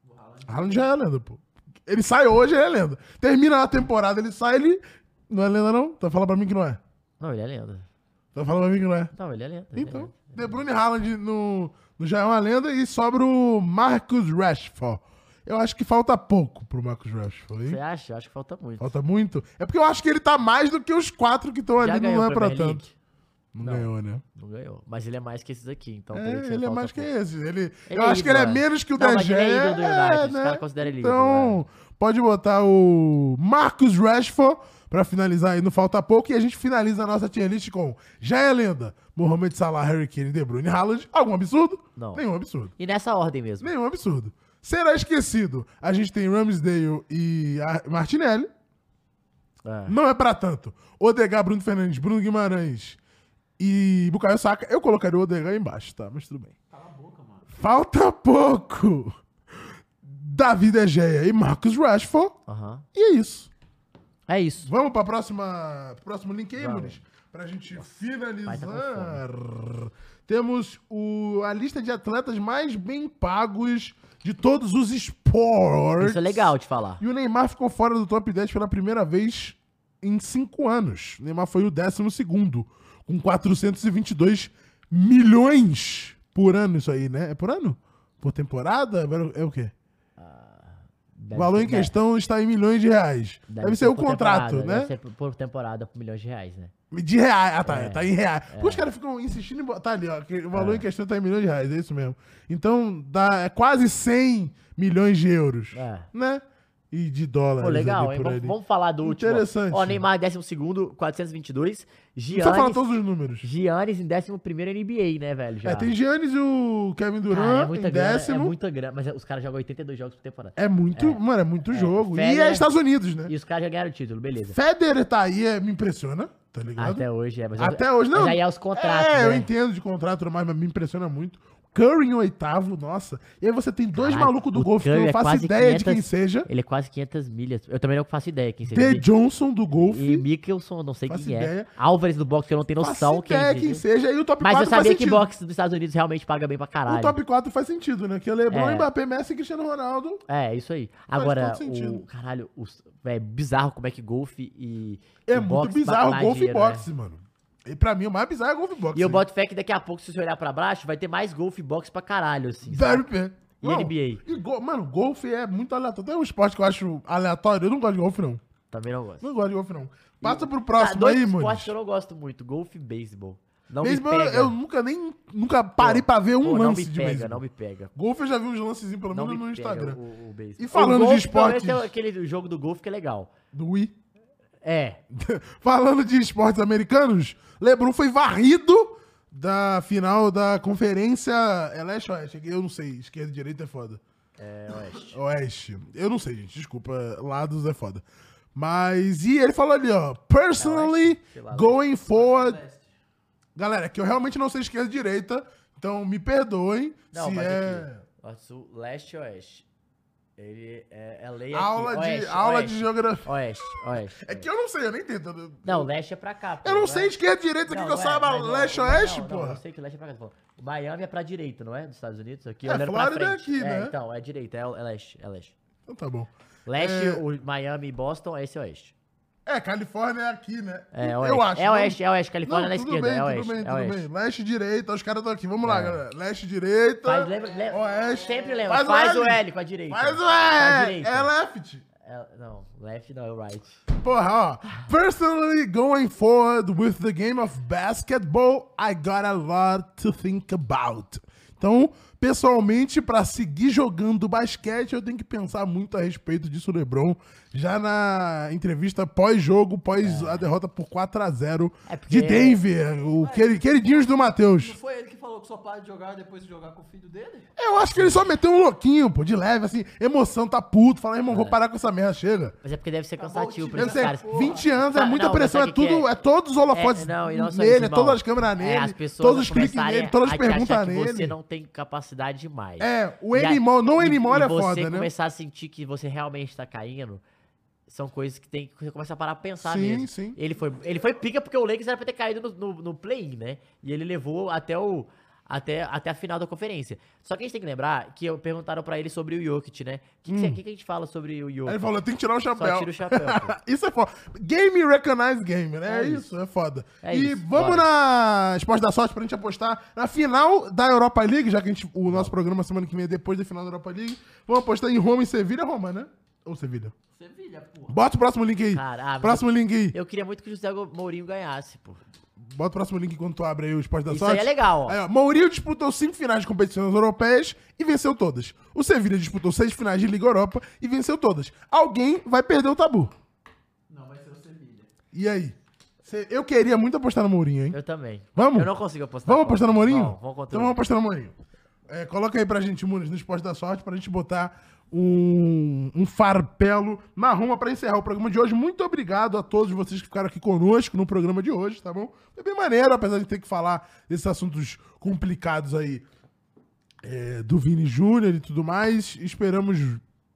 O Haaland já é lenda, pô. Ele sai hoje, ele é lenda. Termina a temporada, ele sai, ele... Não é lenda, não? Tá falando pra mim que não é. Não, ele é lenda. Tá falando pra mim que não é. Não, ele é lenda. ele é Então, lenda. De Bruyne e Haaland no, no já é uma lenda e sobra o Marcus Rashford. Eu acho que falta pouco pro Marcus Rashford, Você hein? acha? Eu acho que falta muito. Falta muito. É porque eu acho que ele tá mais do que os quatro que estão ali, não é pra League? tanto. Não, Não. ganhou, né? Não ganhou. Mas ele é mais que esses aqui, então É, ele é mais que pouco. esse. Ele, Ele eu é acho que ele é ídolo, é. menos que o Não, ele é ídolo do United, os caras consideram ele ídolo, Então, pode botar o Marcus Rashford pra finalizar aí no Falta Pouco. E a gente finaliza a nossa tier list com já é lenda. Mohamed Salah, Harry Kane, De Bruyne, Haaland. Algum absurdo? Não. Nenhum absurdo. E nessa ordem mesmo. Nenhum absurdo. Será esquecido. A gente tem Ramsdale e Martinelli. É. Não é pra tanto. Odegar, Bruno Fernandes, Bruno Guimarães e Bukayo Saka. Eu colocaria o Odegar embaixo, tá? Mas tudo bem. Cala a boca, mano. Falta pouco. Davi De Gea e Marcus Rashford. Aham. E é isso. É isso. Vamos pra próxima, pro próximo link aí. Muniz? Pra gente Pai, finalizar. Temos o, a lista de atletas mais bem pagos de todos os esportes. Isso é legal de falar. E o Neymar ficou fora do top 10 pela primeira vez em cinco anos. O Neymar foi o décimo segundo, com 422 milhões por ano isso aí, né? É por ano? Por temporada? É o quê? Deve o valor ser- em questão está em milhões de reais. Deve, ser, o por contrato, né? Deve ser por- por temporada por milhões de reais, né? De reais. Ah, tá. É. Tá em reais. Pô, Os caras ficam insistindo em botar ali, ó. Que o valor em questão tá em milhões de reais, é isso mesmo. Então, dá é quase 100 milhões de euros. É. Né? E de dólares. Pô, legal, hein? Vamos, vamos falar do último. ó. Interessante. Ó, Neymar, 12º, 422. Não precisa falar Giannis, todos os números. Giannis em 11º NBA, né, velho? Já. É, tem Giannis e o Kevin Durant é muita em grana, é décimo. muita grana. Mas os caras jogam 82 jogos por temporada. É muito, mano, é muito jogo. E Federer- é Estados Unidos, né? E os caras já ganharam o título, beleza. Federer tá aí, é, me impressiona, tá ligado? Até hoje, é. Mas Até hoje, não. Mas aí é os contratos, É, eu né? entendo de contrato, mas me impressiona muito. Curry em oitavo, nossa. E aí você tem dois Caralho, malucos do o golfe que eu não é faço ideia de 500 quem seja. Ele é quase 500 milhas. Eu também não faço ideia quem seja. The Johnson do E golfe. Mikkelson, não sei Faço quem ideia. é. Álvares do boxe, que eu não tenho Faço noção quem seja. quem seja. E o top Mas 4 eu sabia que boxe dos Estados Unidos realmente paga bem pra caralho. O top 4 faz sentido, né? Que é LeBron, É. Mbappé, Messi e Cristiano Ronaldo. É, isso aí. Faz Agora, o. Caralho, os, é bizarro como é que golfe e. É e muito boxe bizarro o golfe e né? boxe, mano. E pra mim, o mais bizarro é golfe e boxe. E eu boto fé que daqui a pouco, se você olhar pra baixo, vai ter mais golfe e boxe pra caralho, assim. Very sabe? bem. E NBA? E go- mano, golfe é muito aleatório. Tem um esporte que eu acho aleatório. Eu não gosto de golfe, não. Também não gosto. Não gosto de golfe, não. Passa pro próximo dois aí, esportes Muniz. que eu não gosto muito, golfe e beisebol. Não me Beisebol, pega. eu nunca nem nunca parei Pô, pra ver um Pô, não lance me de pega, beisebol. não me pega. Golfe eu já vi uns lancezinhos, pelo Não menos me no pega Instagram. o, o. E falando O de golfe, menos, esportes- tem aquele jogo do golfe que é legal. Do Wii. É, Falando de esportes americanos, LeBron foi varrido da final da conferência é leste ou oeste? Eu não sei, esquerda e direita é foda. é oeste. Oeste. Eu não sei, gente, desculpa, lados é foda. Mas, e ele falou ali, ó, personally lá, going forward. Galera, que eu realmente não sei esquerda e direita, então me perdoem Não, se mas é aqui, sul, leste e oeste. Ele é, é lei aqui. aula, de, oeste, aula oeste, de geografia. Oeste, oeste. É que eu não sei, eu nem tento. Não, leste é pra cá. pô, Eu não é? sei esquerda e direita, o que Não, que eu é, saiba mas, ó, leste não, eu sei que leste é pra cá. O Miami é pra direita, não é? Dos Estados Unidos. Aqui, É, olhando Flórida pra é aqui, né? então, é direita, é, é leste, é leste. Então tá bom. Leste, É. o Miami e Boston, esse é oeste. É, Califórnia é aqui, né? É, oeste. Eu acho. é não? oeste, é oeste. Califórnia na tudo esquerda, bem, é tudo oeste. bem, é tudo oeste. bem. Leste direita, os caras estão aqui. Vamos lá, É. galera. Leste direita. Faz, lembra, lembra, Oeste. Sempre lembra, Faz faz, o o L. L com a direita. Faz o é, direita. é left. É, não, left não, é right. Porra, ó. Personally going forward with the game of basketball, I got a lot to think about. Então, pessoalmente, pra seguir jogando basquete, eu tenho que pensar muito a respeito disso, LeBron. Já na entrevista pós-jogo, pós a derrota por 4 a 0 É porque- de Denver, o queri- queridinhos do Matheus. Não foi ele que falou que só para de jogar depois de jogar com o filho dele? Eu acho que ele só meteu um louquinho, pô, de leve, assim, emoção, tá puto, fala, irmão, vou parar com essa merda, chega. Mas é porque deve ser cansativo pra esses caras. 20 anos é muita não, pressão, é tudo, é, todos os holofotes É, não, e não só nele, é todas as câmeras É, nele, as pessoas todos os cliques nele, todas as perguntas nele. você não tem capacidade demais. É, o a- animal, e- animal é foda, você né? começar a sentir que você realmente tá caindo, são coisas que tem que você começa a parar pra pensar Sim, mesmo. sim. Ele foi, ele foi pica porque o Lakers era pra ter caído no, no, no play-in, né? E ele levou até o até, até a final da conferência. Só que a gente tem que lembrar que eu perguntaram pra ele sobre o Jokic, né? O que, que, você- que que a gente fala sobre o Jokic? Hum. Aí ele falou, tem que tirar o chapéu. Só tira o chapéu, pô. isso é foda. Game recognize game, né? É, É isso. é foda. É e isso, vamos bora. na Esporte da Sorte pra gente apostar na final da Europa League, já que a gente, o nosso programa semana que vem é depois da final da Europa League. Vamos apostar em Roma e Sevilha, Roma, né? Ou Sevilha. Sevilha, porra. Bota o próximo link aí. Cara, ah, próximo link aí. Eu queria muito que o José Mourinho ganhasse, pô. Bota o próximo link quando tu abre aí o Esporte da Isso Sorte. aí é legal, ó. Aí, ó, Mourinho disputou cinco finais de competições europeias e venceu todas. O Sevilha disputou seis finais de Liga Europa e venceu todas. Alguém vai perder o tabu. Não, vai ser o Sevilha. E aí? Cê- eu queria muito apostar no Mourinho, hein? Eu também. Vamos? Eu não consigo apostar. Vamos apostar no Mourinho? Vamos, vamos então vamos apostar no Mourinho. É, coloca aí pra gente, Muniz, no Esporte da Sorte, pra gente botar um, um farpelo na Roma pra encerrar o programa de hoje. Muito obrigado a todos vocês que ficaram aqui conosco no programa de hoje, tá bom? Foi bem maneiro, apesar de ter que falar desses assuntos complicados aí é, do Vini Júnior e tudo mais. Esperamos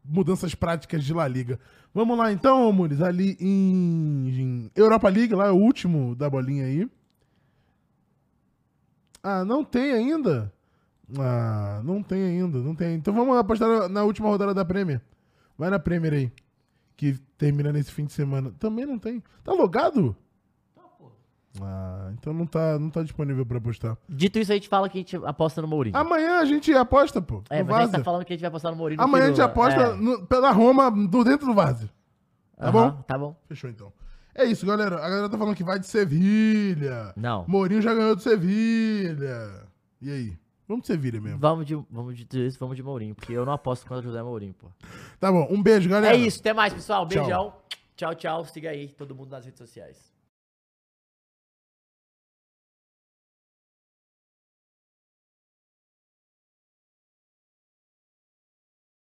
mudanças práticas de La Liga. Vamos lá então, Muniz, ali em, em Europa League, lá é o último da bolinha aí. Ah, não tem ainda? Ah, não tem ainda, não tem. Então vamos apostar na, última rodada da Premier. Vai na Premier aí. Que termina nesse fim de semana. Também não tem. Tá logado? Tá. Ah, então não tá, não tá disponível pra apostar. Dito isso, a gente fala que a gente aposta no Mourinho. Amanhã a gente aposta, pô. é, mas a gente tá falando que a gente vai apostar no Mourinho. Amanhã a gente aposta É. no- pela Roma do dentro do Várzea. Tá bom? Tá bom. Fechou então. É isso, galera. A galera tá falando que vai de Sevilha. Não. Mourinho já ganhou do Sevilha. E aí? Vamos de Sevilha mesmo. Vamos de, vamos de vamos de Mourinho, porque eu não aposto contra o José Mourinho, pô. Tá bom. Um beijo, galera. É isso, até mais, pessoal. Tchau. Beijão. Tchau, tchau. Siga aí todo mundo nas redes sociais.